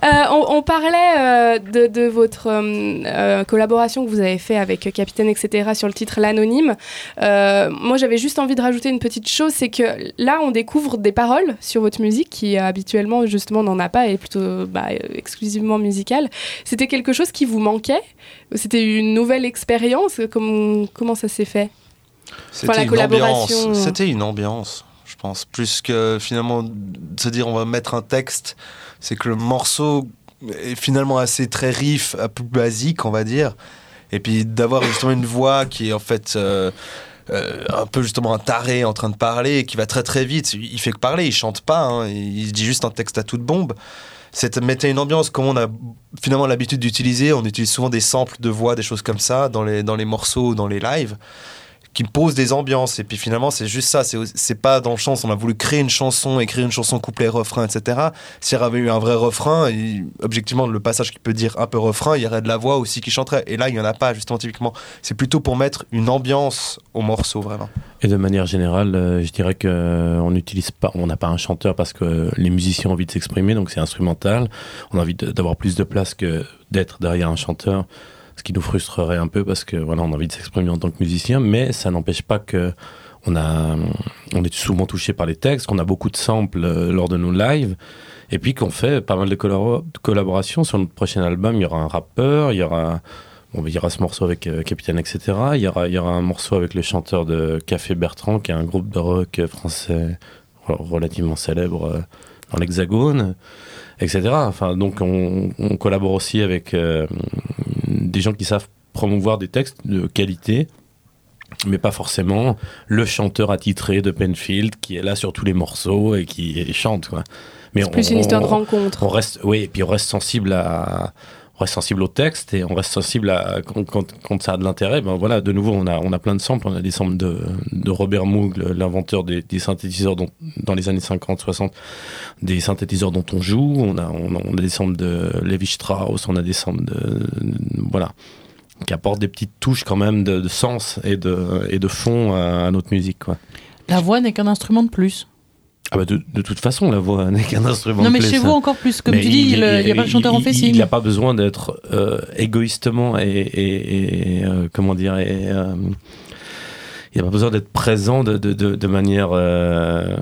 Euh, on, on parlait euh, de, de votre euh, collaboration que vous avez fait avec Capitaine, etc., sur le titre L'Anonyme. Moi, j'avais juste envie de rajouter une petite chose, c'est que là, on découvre des paroles sur votre musique qui habituellement, justement, n'en a pas et est plutôt bah, exclusivement musicale. C'était quelque chose qui vous manquait? C'était une nouvelle expérience? Comment, comment ça s'est fait? C'était une ambiance. C'était une ambiance, je pense. Plus que finalement de se dire on va mettre un texte, c'est que le morceau est finalement assez très riff, peu basique, on va dire. Et puis d'avoir justement une voix qui est en fait euh, euh, un peu justement un taré en train de parler, qui va très très vite. Il fait que parler, il chante pas, hein, il dit juste un texte à toute bombe. C'était mettait une ambiance comme on a finalement l'habitude d'utiliser. On utilise souvent des samples de voix, des choses comme ça dans les, dans les morceaux, dans les lives qui posent des ambiances. Et puis finalement, c'est juste ça. C'est, pas dans le chant. On a voulu créer une chanson, écrire une chanson couplet, refrain, etc. S'il y avait eu un vrai refrain, objectivement, le passage qui peut dire un peu refrain, il y aurait de la voix aussi qui chanterait. Et là, il y en a pas, justement, typiquement. C'est plutôt pour mettre une ambiance au morceau, vraiment. Et de manière générale, euh, je dirais que euh, n'utilise pas, on n'a pas un chanteur parce que les musiciens ont envie de s'exprimer, donc c'est instrumental. On a envie d'avoir plus de place que d'être derrière un chanteur, qui nous frustrerait un peu parce que voilà, on a envie de s'exprimer en tant que musicien, mais ça n'empêche pas que on a, on est souvent touché par les textes, qu'on a beaucoup de samples euh, lors de nos lives, et puis qu'on fait pas mal de, collabo- de collaborations sur notre prochain album. Il y aura un rappeur, il y aura Bon, il y aura ce morceau avec euh, Capitaine, etc. Il y, aura, il y aura un morceau avec le chanteur de Café Bertrand, qui est un groupe de rock français re- relativement célèbre. euh, dans l'Hexagone, etc. Enfin, donc on, on collabore aussi avec euh, des gens qui savent promouvoir des textes de qualité, mais pas forcément le chanteur attitré de Penfield qui est là sur tous les morceaux et qui chante. Quoi. Mais C'est plus une histoire de rencontre. On reste, oui, et puis on reste sensible à, on reste sensible au texte et on reste sensible à quand, ça a de l'intérêt. Ben voilà, de nouveau, on a, on a plein de samples. On a des samples de, de Robert Moog, l'inventeur des, synthétiseurs dont, dans les années 50-60, des synthétiseurs dont on joue. On a, on a, des samples de Levi Strauss, on a des samples voilà, qui apportent des petites touches quand même de, sens et de, et de fond à, notre musique. La voix n'est qu'un instrument de plus. Ah bah de, de toute façon, la voix n'est qu'un instrument. Non, mais chez vous encore plus. Comme Mais tu dis, il n'y a pas de chanteur en il- facing. Il n'a pas besoin d'être euh, égoïstement et, et- et, euh, comment dire et, euh, il n'a pas besoin d'être présent de, de, de, de manière euh,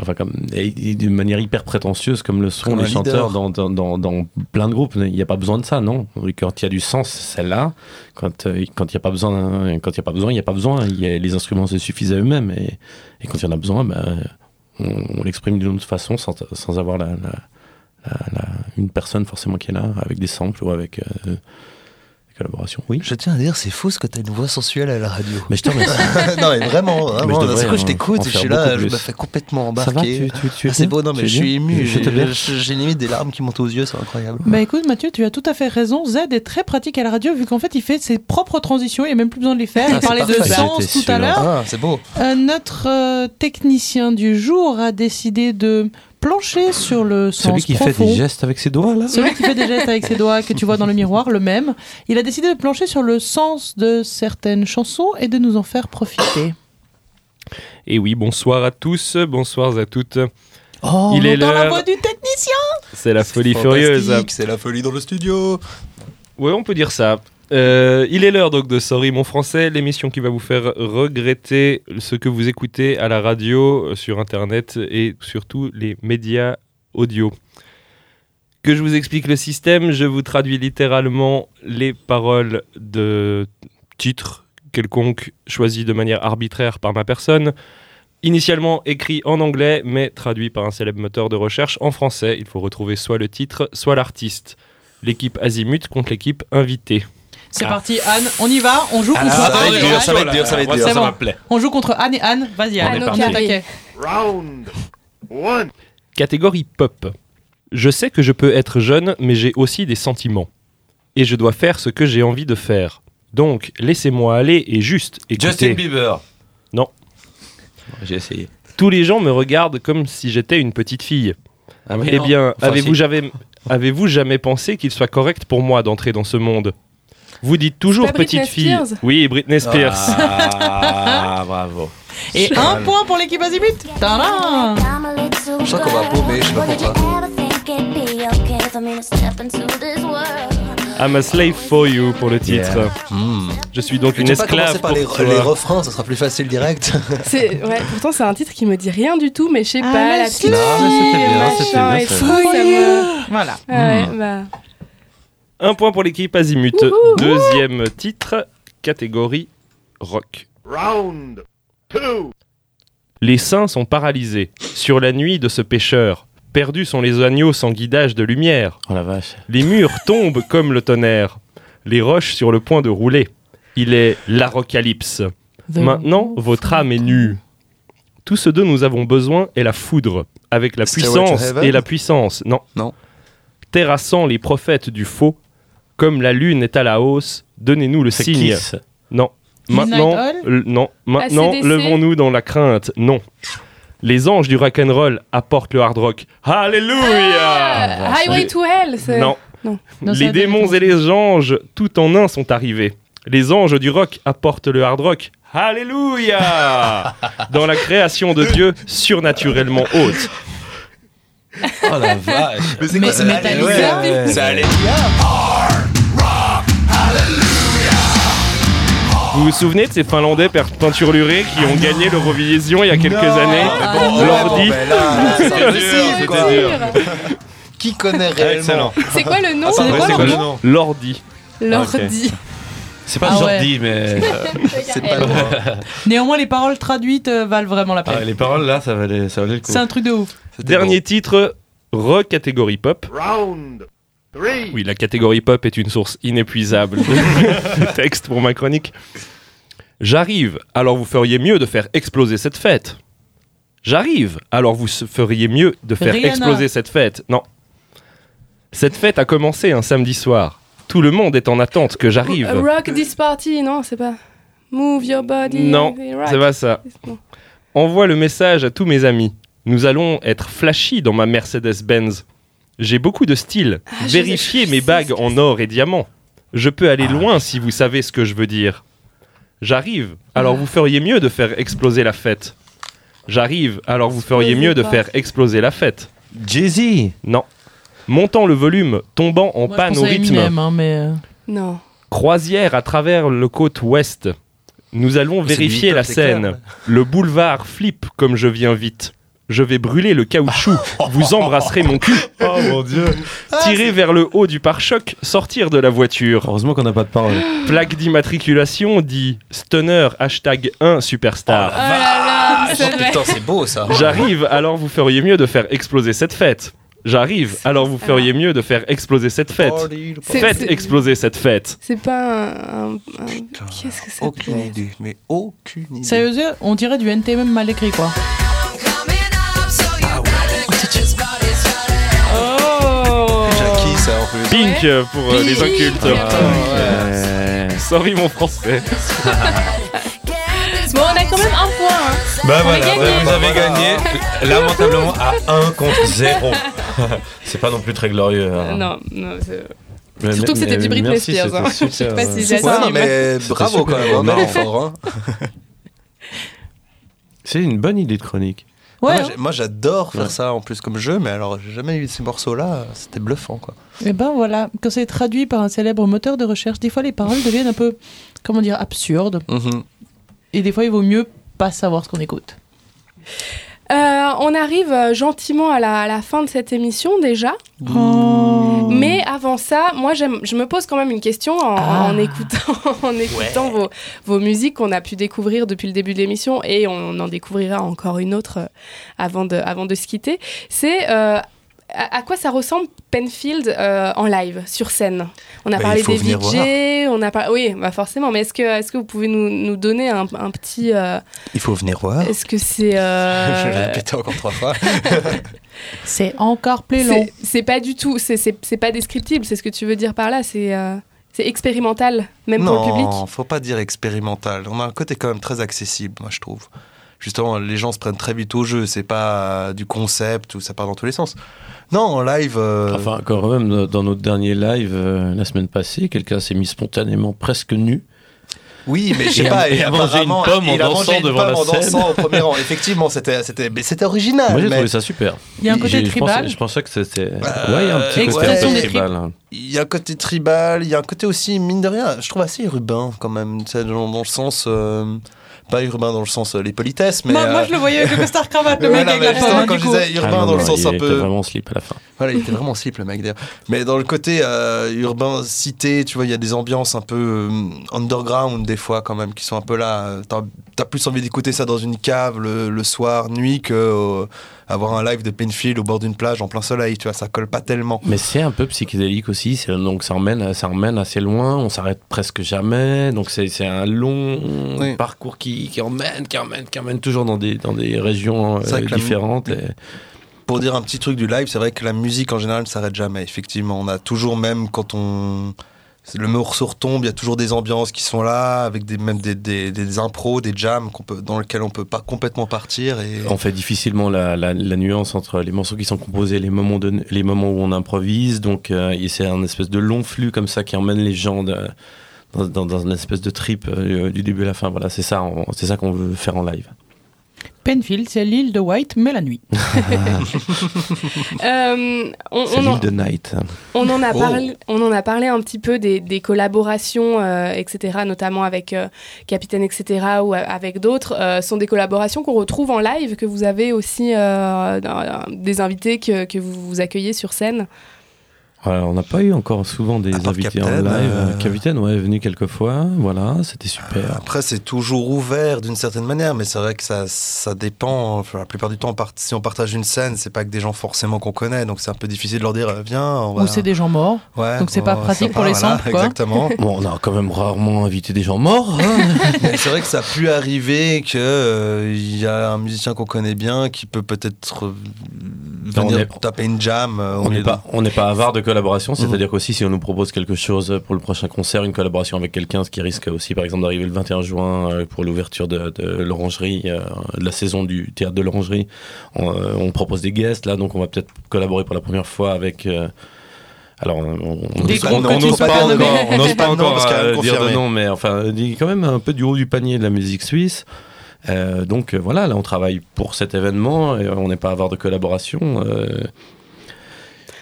enfin comme d'une manière hyper prétentieuse comme le sont Comme les chanteurs dans, dans, dans, dans plein de groupes. Il n'y a pas besoin de ça, non? Quand il y a du sens, c'est là. Quand euh, quand il n'y a pas besoin, quand il y a pas besoin, il n'y a pas besoin. Il y a- les instruments se suffisent à eux-mêmes et, et quand il y en a besoin, ben, on, on l'exprime d'une autre façon sans, sans avoir la, la- la- la- une personne forcément qui est là avec des samples ou avec euh, Oui. Je tiens à dire, c'est fou ce que t'as une voix sensuelle à la radio. Mais je te remercie. non, mais vraiment, Mais je vraiment devrais c'est que je en- t'écoute, je suis là, je me fais complètement Ça va, embarquer. tu- tu- tu es Ah, c'est beau, non, mais Tu je suis ému. Je j'ai- limite des larmes qui montent aux yeux, c'est incroyable. Bah écoute Mathieu, tu as tout à fait raison. Z est très pratique à la radio vu qu'en fait il fait ses propres transitions, il n'y a même plus besoin de les faire. Ah, il parlait de sens tout à l'heure. Ah, c'est beau. Euh, notre euh, technicien du jour a décidé de plancher sur le sens Celui qui fait profond. des gestes avec ses doigts là. Celui qui fait des gestes avec ses doigts que tu vois dans le miroir, le même. Il a décidé de plancher sur le sens de certaines chansons et de nous en faire profiter. Et oui, bonsoir à tous, bonsoir à toutes. Oh, Il on est entend la voix du technicien C'est la folie furieuse. C'est la folie dans le studio. Ouais, on peut dire ça. Euh, il est l'heure donc de Sorry mon français, l'émission qui va vous faire regretter ce que vous écoutez à la radio, euh, sur internet et surtout les médias audio. Que je vous explique le système, je vous traduis littéralement les paroles de titres quelconques choisis de manière arbitraire par ma personne. Initialement écrit en anglais, mais traduit par un célèbre moteur de recherche en français. Il faut retrouver soit le titre, soit l'artiste. L'équipe Azimut contre l'équipe invitée. C'est parti, Anne, on y va, on joue Ah, contre ça va Anne dur, ça va être dur, ça va être dur. Ça bon. m'appelait. On joue contre Anne et Anne. Vas-y, Anne, Anne est. Round one. Catégorie pop. Je sais que je peux être jeune, mais j'ai aussi des sentiments. Et je dois faire ce que j'ai envie de faire. Donc, laissez-moi aller et juste Justin écouter. Bieber. Non. J'ai essayé. Tous les gens me regardent comme si j'étais une petite fille. Ah, mais Eh non. bien, Enfin, avez-vous si. jamais, avez-vous jamais pensé qu'il soit correct pour moi d'entrer dans ce monde? Vous dites toujours pas petite fille. Spears Oui, Britney Spears. Ah, bravo. Et un point pour l'équipe Azimut. Tadam Je sens qu'on va paumer, je sais pas pourquoi. I'm a slave for you pour le titre. Yeah. Hmm. Je suis donc Tu une pas esclave commencer par les, toi. les refrains, ça sera plus facile direct. Ouais, pourtant c'est un titre qui me dit rien du tout, mais je sais Ah, pas, la petite Non, mais fille, c'était bien, c'était bien. Voilà. Ouais, Hmm. bah. Un point pour l'équipe Azimut. Wouhou. Deuxième titre, catégorie rock. Round two. Les saints sont paralysés. Sur la nuit de ce pêcheur, perdus sont les agneaux sans guidage de lumière. Oh la vache. Les murs tombent comme le tonnerre. Les roches sur le point de rouler. Il est l'arocalypse. Maintenant, votre âme est nue. Tout ce dont nous avons besoin est la foudre, avec la puissance et la puissance. Non. Non. Terrassant les prophètes du faux, comme la lune est à la hausse, donnez-nous le signe. Kiss. Non. Maintenant, l- non. Maintenant, ACDC? levons-nous dans la crainte. Non. Les anges du rock'n'roll apportent le hard rock. Alléluia Euh, Highway to Hell, c'est... Non. Non. Non, ça les a démons et les anges, tout en un, sont arrivés. Les anges du rock apportent le hard rock. Alléluia Dans la création de Dieu surnaturellement haute. Oh la vache. Mais c'est Mais- quoi ça Metallica Ouais, ouais. Ça allait. Vous vous souvenez de ces Finlandais peinturlurés qui ont gagné l'Eurovision il y a quelques Non, années bon, ouais, Lordi. bon, ben. Qui connaît réellement. C'est quoi le nom Lordi. L'ordi. C'est pas Ah ouais. Jordi, mais. C'est pas loin. Néanmoins, les paroles traduites euh, valent vraiment la peine. Ah, les paroles là, ça valait, ça valait le coup. C'est un truc de ouf. Dernier titre, re catégorie pop. Round. Oui, la catégorie pop est une source inépuisable de, textes pour ma chronique. J'arrive, alors vous feriez mieux de faire exploser cette fête. J'arrive, alors vous feriez mieux de faire Rihanna. exploser cette fête. Non. Cette fête a commencé un samedi soir. Tout le monde est en attente que j'arrive. Rock this party, non, c'est pas. Move your body. Non, rock. c'est pas ça. Envoie le message à tous mes amis. Nous allons être flashy dans ma Mercedes-Benz. J'ai beaucoup de style. Ah, Vérifiez mes bagues en or et diamants. Je peux aller loin si vous savez ce que je veux dire. J'arrive, alors Ah. vous feriez mieux de faire exploser la fête. J'arrive, alors vous feriez mieux de faire exploser la fête. Jay-Z Non. Montant le volume, tombant en Moi, panne au rythme. Eminem, hein, mais. euh, Non. Croisière à travers le côte ouest. Nous allons vérifier la clair, scène. ouais. Le boulevard flippe comme je viens vite. Je vais brûler le caoutchouc. Vous embrasserez mon cul. Oh mon dieu Tirer vers le haut du pare-choc, sortir de la voiture. Heureusement qu'on n'a pas de parole. Plaque d'immatriculation dit Stunner hashtag 1 superstar. Oh là là, c'est vrai. Putain, c'est beau ça. J'arrive, alors vous feriez mieux de faire exploser cette fête. J'arrive, alors vous feriez mieux de faire exploser cette fête. C'est- Faites c'est- exploser cette fête. C'est pas un. un- un- Qu'est-ce que ça peut Aucune idée, mais aucune idée. Sérieusement, on dirait du NTM mal écrit, quoi. Pink euh, pour euh, les incultes. Euh, Sorry mon français. Bon, on a quand même un point. hein. Bah On a voilà, gagné. ouais, vous avez gagné lamentablement à 1 contre 0. c'est pas non plus très glorieux. hein. Non, non. c'est- Mais- Surtout que mais- c'était du Britney merci, Spears, hein. c'était Je sais super, pas euh, si Ouais, j'assume. non, mais bravo super quand même, hein, bel marrant. effort. hein. C'est une bonne idée de chronique. Ouais. Moi, j'adore faire Ouais. ça en plus comme jeu, mais alors j'ai jamais eu ces morceaux-là, c'était bluffant quoi. Et ben voilà, quand c'est traduit par un célèbre moteur de recherche, des fois les paroles deviennent un peu, comment dire, absurdes. Mhm. Et des fois, il vaut mieux pas savoir ce qu'on écoute. Euh, on arrive euh, gentiment à la, à la fin de cette émission déjà. Mais avant ça, moi je me pose quand même une question en, Ah. en écoutant, en écoutant vos, vos musiques qu'on a pu découvrir depuis le début de l'émission et on en découvrira encore une autre euh, avant de, avant de se quitter. C'est euh, à, à quoi ça ressemble Penfield euh, en live, sur scène? On a Bah, parlé des VJ, on a par- oui, bah forcément, mais est-ce que, est que vous pouvez nous, nous donner un, un petit... euh, Il faut venir voir. est-ce que c'est... euh, Je vais répéter encore trois fois. C'est encore plus long. C'est- pas du tout, c'est- c'est c'est pas descriptible, c'est ce que tu veux dire par là, c'est euh, c'est expérimental, même pour le public? Non, faut pas dire expérimental. On a un côté quand même très accessible, moi je trouve. Justement, les gens se prennent très vite au jeu. C'est pas euh, du concept ou ça part dans tous les sens. Non, en live. euh, Enfin, quand même, dans notre dernier live euh, la semaine passée, quelqu'un s'est mis spontanément presque nu. Oui, mais je sais pas. et a mangé une pomme en il a dansant mangé une devant pomme la en scène. dansant au premier rang. Effectivement, c'était, c'était, mais c'était original. Moi, j'ai mais trouvé ça super. Il y a un côté tribal. Je pensais que c'était. Euh, ouais, il y a un petit côté expression un peu des tribal. Il y a un côté tribal, il y a un côté aussi, mine de rien, je trouve assez urbain quand même, dans, dans le sens. euh, pas urbain dans le sens euh, les politesses, mais. moi, moi, euh, je le voyais avec le costard cravate, le voilà, mec avec mais la pomme. quand du je coup. disais urbain Ah, non, dans le non, sens il un était peu. vraiment slip à la fin. Voilà, il était vraiment slip le mec d'ailleurs. Mais dans le côté euh, urbain cité, tu vois, il y a des ambiances un peu euh, underground des fois quand même qui sont un peu là. T'as as plus envie d'écouter ça dans une cave le, le soir, nuit, que euh, avoir un live de Penfield au bord d'une plage en plein soleil. Tu vois, ça colle pas tellement. Mais c'est un peu psychédélique aussi, donc ça emmène, ça emmène assez loin, on s'arrête presque jamais, donc c'est un long Oui. parcours qui, qui emmène, qui emmène, qui emmène toujours dans des, dans des régions euh, la différentes. et- Pour dire un petit truc du live, c'est vrai que la musique en général ne s'arrête jamais. Effectivement, on a toujours même quand on le morceau retombe, il y a toujours des ambiances qui sont là, avec même des, des, des impros, des jams peut, dans lesquels on peut pas complètement partir. Et... On fait difficilement la, la- nuance entre les morceaux qui sont composés et les moments, de, les moments où on improvise. Donc, euh, c'est un espèce de long flux comme ça qui emmène les gens dans, dans- une espèce de trip euh, du début à la fin. Voilà, c'est ça, c'est ça qu'on veut faire en live. Penfield, c'est l'île de White, mais la nuit. Euh, on, en, l'île de Night. on en a Oh. parlé, on en a parlé un petit peu des, des collaborations, euh, etc., notamment avec euh, Capitaine, etc., ou avec d'autres. Euh, sont des collaborations qu'on retrouve en live, que vous avez aussi euh, dans- des invités que, que vous, vous accueillez sur scène. Alors, on n'a pas eu encore souvent des invités en Captain, live. euh, Capitaine, ouais, est venu quelques fois. Voilà, c'était super. Après, c'est toujours ouvert d'une certaine manière, mais c'est vrai que ça, ça dépend. Enfin, la plupart du temps, on part- si on partage une scène, c'est pas que des gens forcément qu'on connaît, donc c'est un peu difficile de leur dire euh, viens. On va... Ou c'est des gens morts. Ouais, donc c'est pas pratique pour les voilà, samples, quoi. Exactement. Bon, on a quand même rarement invité des gens morts. hein. C'est vrai que ça a pu arriver qu'il y a un musicien qu'on connaît bien qui peut peut-être euh, on venir est- taper une jam. euh, On n'est pas, on n'est pas avare de collaboration, Mhm. c'est-à-dire qu'aussi si on nous propose quelque chose pour le prochain concert, une collaboration avec quelqu'un, ce qui risque aussi par exemple d'arriver le 21 juin euh, pour l'ouverture de, de l'orangerie, euh, de la saison du théâtre de l'orangerie, on, euh, on propose des guests là, donc on va peut-être collaborer pour la première fois avec... euh, alors, on n'ose pas encore, on n'ose Pas encore parce qu'il y a euh, rien dire de nom, mais enfin, dit quand même un peu du haut du panier de la musique suisse. Euh, donc euh, voilà, là on travaille pour cet événement et on n'est pas avare de collaboration.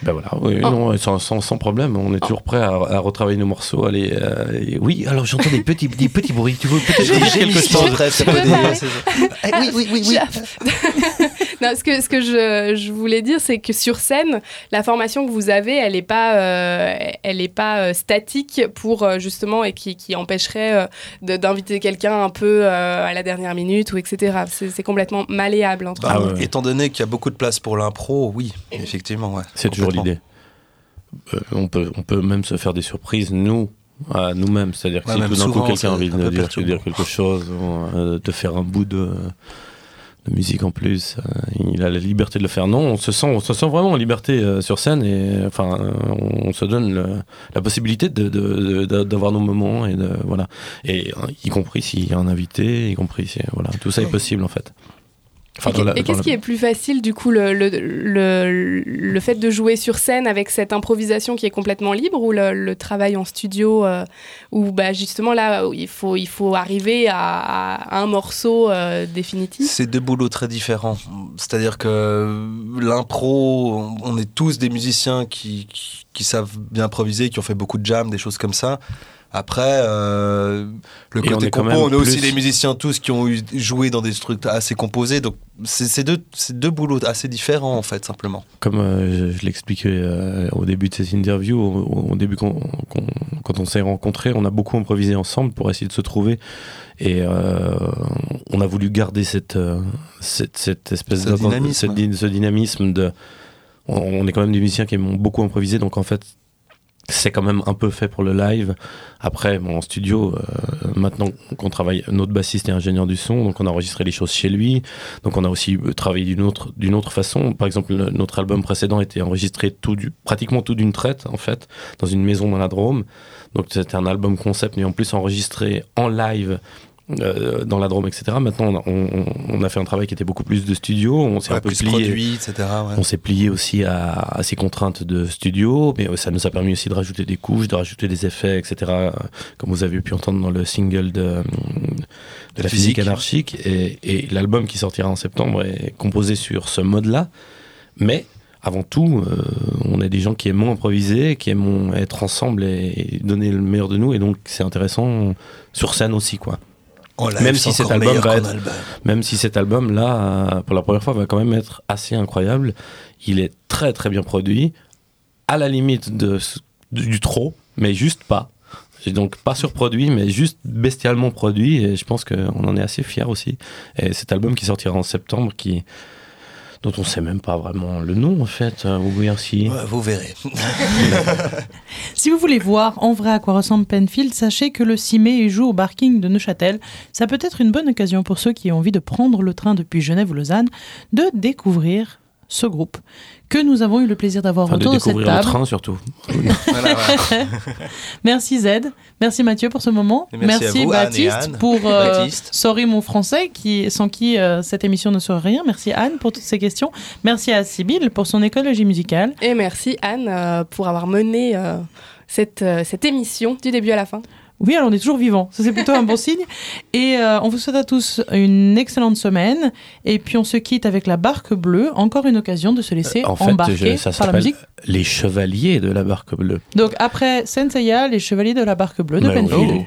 Ben voilà, oui, Oh. non, sans, sans, sans problème, on est toujours prêt à, à retravailler nos morceaux. Allez, euh, et oui, alors j'entends des petits, des petits bruits. Tu veux peut-être quelque chose bref, ça peut oui, oui, oui, oui. non, ce que, ce que je, je voulais dire, c'est que sur scène, la formation que vous avez, elle n'est pas, euh, elle est pas euh, statique pour euh, justement et qui, qui empêcherait euh, d'inviter quelqu'un un peu euh, à la dernière minute ou etc. C'est complètement malléable entre Bah, Ah ouais. Étant donné qu'il y a beaucoup de place pour l'impro, oui, effectivement. Ouais, C'est toujours l'idée. Euh, on, peut, on peut même se faire des surprises, nous, à nous-mêmes. C'est-à-dire que Ouais, si tout d'un coup quelqu'un a envie de dire, dire quelque chose, ou, euh, de faire un bout de, musique en plus, euh, il a la liberté de le faire. Non, on se sent, on se sent vraiment en liberté euh, sur scène et enfin, euh, on, se donne le- la possibilité d'avoir nos moments et de voilà. Et euh, y compris s'il y a un invité, y compris si voilà, tout ça est possible en fait. Enfin, Et, qu'est-ce qui est plus facile, du coup, le, le, le, le fait de jouer sur scène avec cette improvisation qui est complètement libre ou le, le travail en studio euh, où bah, justement là, il faut, il faut arriver à, à un morceau euh, définitif? C'est deux boulots très différents. C'est-à-dire que l'impro, on- on est tous des musiciens qui, qui, qui savent bien improviser, qui ont fait beaucoup de jam, des choses comme ça. Après, euh, le on côté quand compo, on est aussi des musiciens tous qui ont eu, joué dans des trucs assez composés. Donc, c'est deux, boulots assez différents, en fait, simplement. Comme euh, je, je l'expliquais euh, au début de cette interview, au, au début quand on s'est rencontrés, on a beaucoup improvisé ensemble pour essayer de se trouver. Et euh, on a voulu garder cette, cette, cette espèce Ce de dynamisme. cette ce dynamisme de. On, on est quand même des musiciens qui aiment beaucoup improviser, donc en fait, c'est quand même un peu fait pour le live. Après, bon, en studio, euh, maintenant qu'on travaille, notre bassiste est ingénieur du son, donc on a enregistré les choses chez lui. Donc on a aussi euh, travaillé d'une autre, d'une autre façon. Par exemple, le- notre album précédent était enregistré tout du, pratiquement tout d'une traite, en fait, dans une maison dans la Drôme. Donc c'était un album concept, mais en plus enregistré en live. Euh, dans la Drôme, etc. Maintenant, on a, on- on a fait un travail qui était beaucoup plus de studio. On s'est Ouais, un peu plié. produit, etc. ouais. On s'est plié aussi à, à ces contraintes de studio, mais euh, ça nous a permis aussi de rajouter des couches, de rajouter des effets, etc. euh, Comme vous avez pu entendre dans le single de, de la physique Physique. anarchique. Et, et l'album qui sortira en septembre est composé sur ce mode-là. Mais avant tout, euh, on est des gens qui aiment improviser, qui aiment être ensemble et, et donner le meilleur de nous. Et donc c'est intéressant sur scène aussi, quoi. Live, Même si cet album va être- album. Même si cet album-là, euh, pour la première fois, va quand même être assez incroyable. Il est très très bien produit, à la limite de, du, trop, mais juste pas. Et donc pas surproduit, mais juste bestialement produit. Et je pense qu'on en est assez fiers aussi. Et cet album qui sortira en septembre, qui dont on sait même pas vraiment le nom en fait, euh. Ouais, vous verrez. Si vous voulez voir en vrai à quoi ressemble Penfield, sachez que le 6 mai, il joue au Barking de Neuchâtel. Ça peut être une bonne occasion pour ceux qui ont envie de prendre le train depuis Genève ou Lausanne de découvrir ce groupe que nous avons eu le plaisir d'avoir Enfin, de autour de, cette découvrir le table. train surtout. Voilà, voilà. Merci Z, merci Mathieu pour ce moment, Et merci à vous, Anne et Baptiste Anne. pour euh, Baptiste. Sorry mon français qui sans qui euh, cette émission ne serait rien. Merci Anne pour toutes ces questions. Merci à Sybille pour son écologie musicale. Et merci Anne euh, pour avoir mené euh, cette, euh, cette émission du début à la fin. Oui, alors on est toujours vivant. Ça, c'est plutôt un bon signe. Et euh, on vous souhaite à tous une excellente semaine. Et puis, on se quitte avec la barque bleue. Encore une occasion de se laisser En fait, embarquer je- ça par la musique. Les Chevaliers de la Barque Bleue. Donc, après Senseiya, les chevaliers de la barque bleue de. Penfield.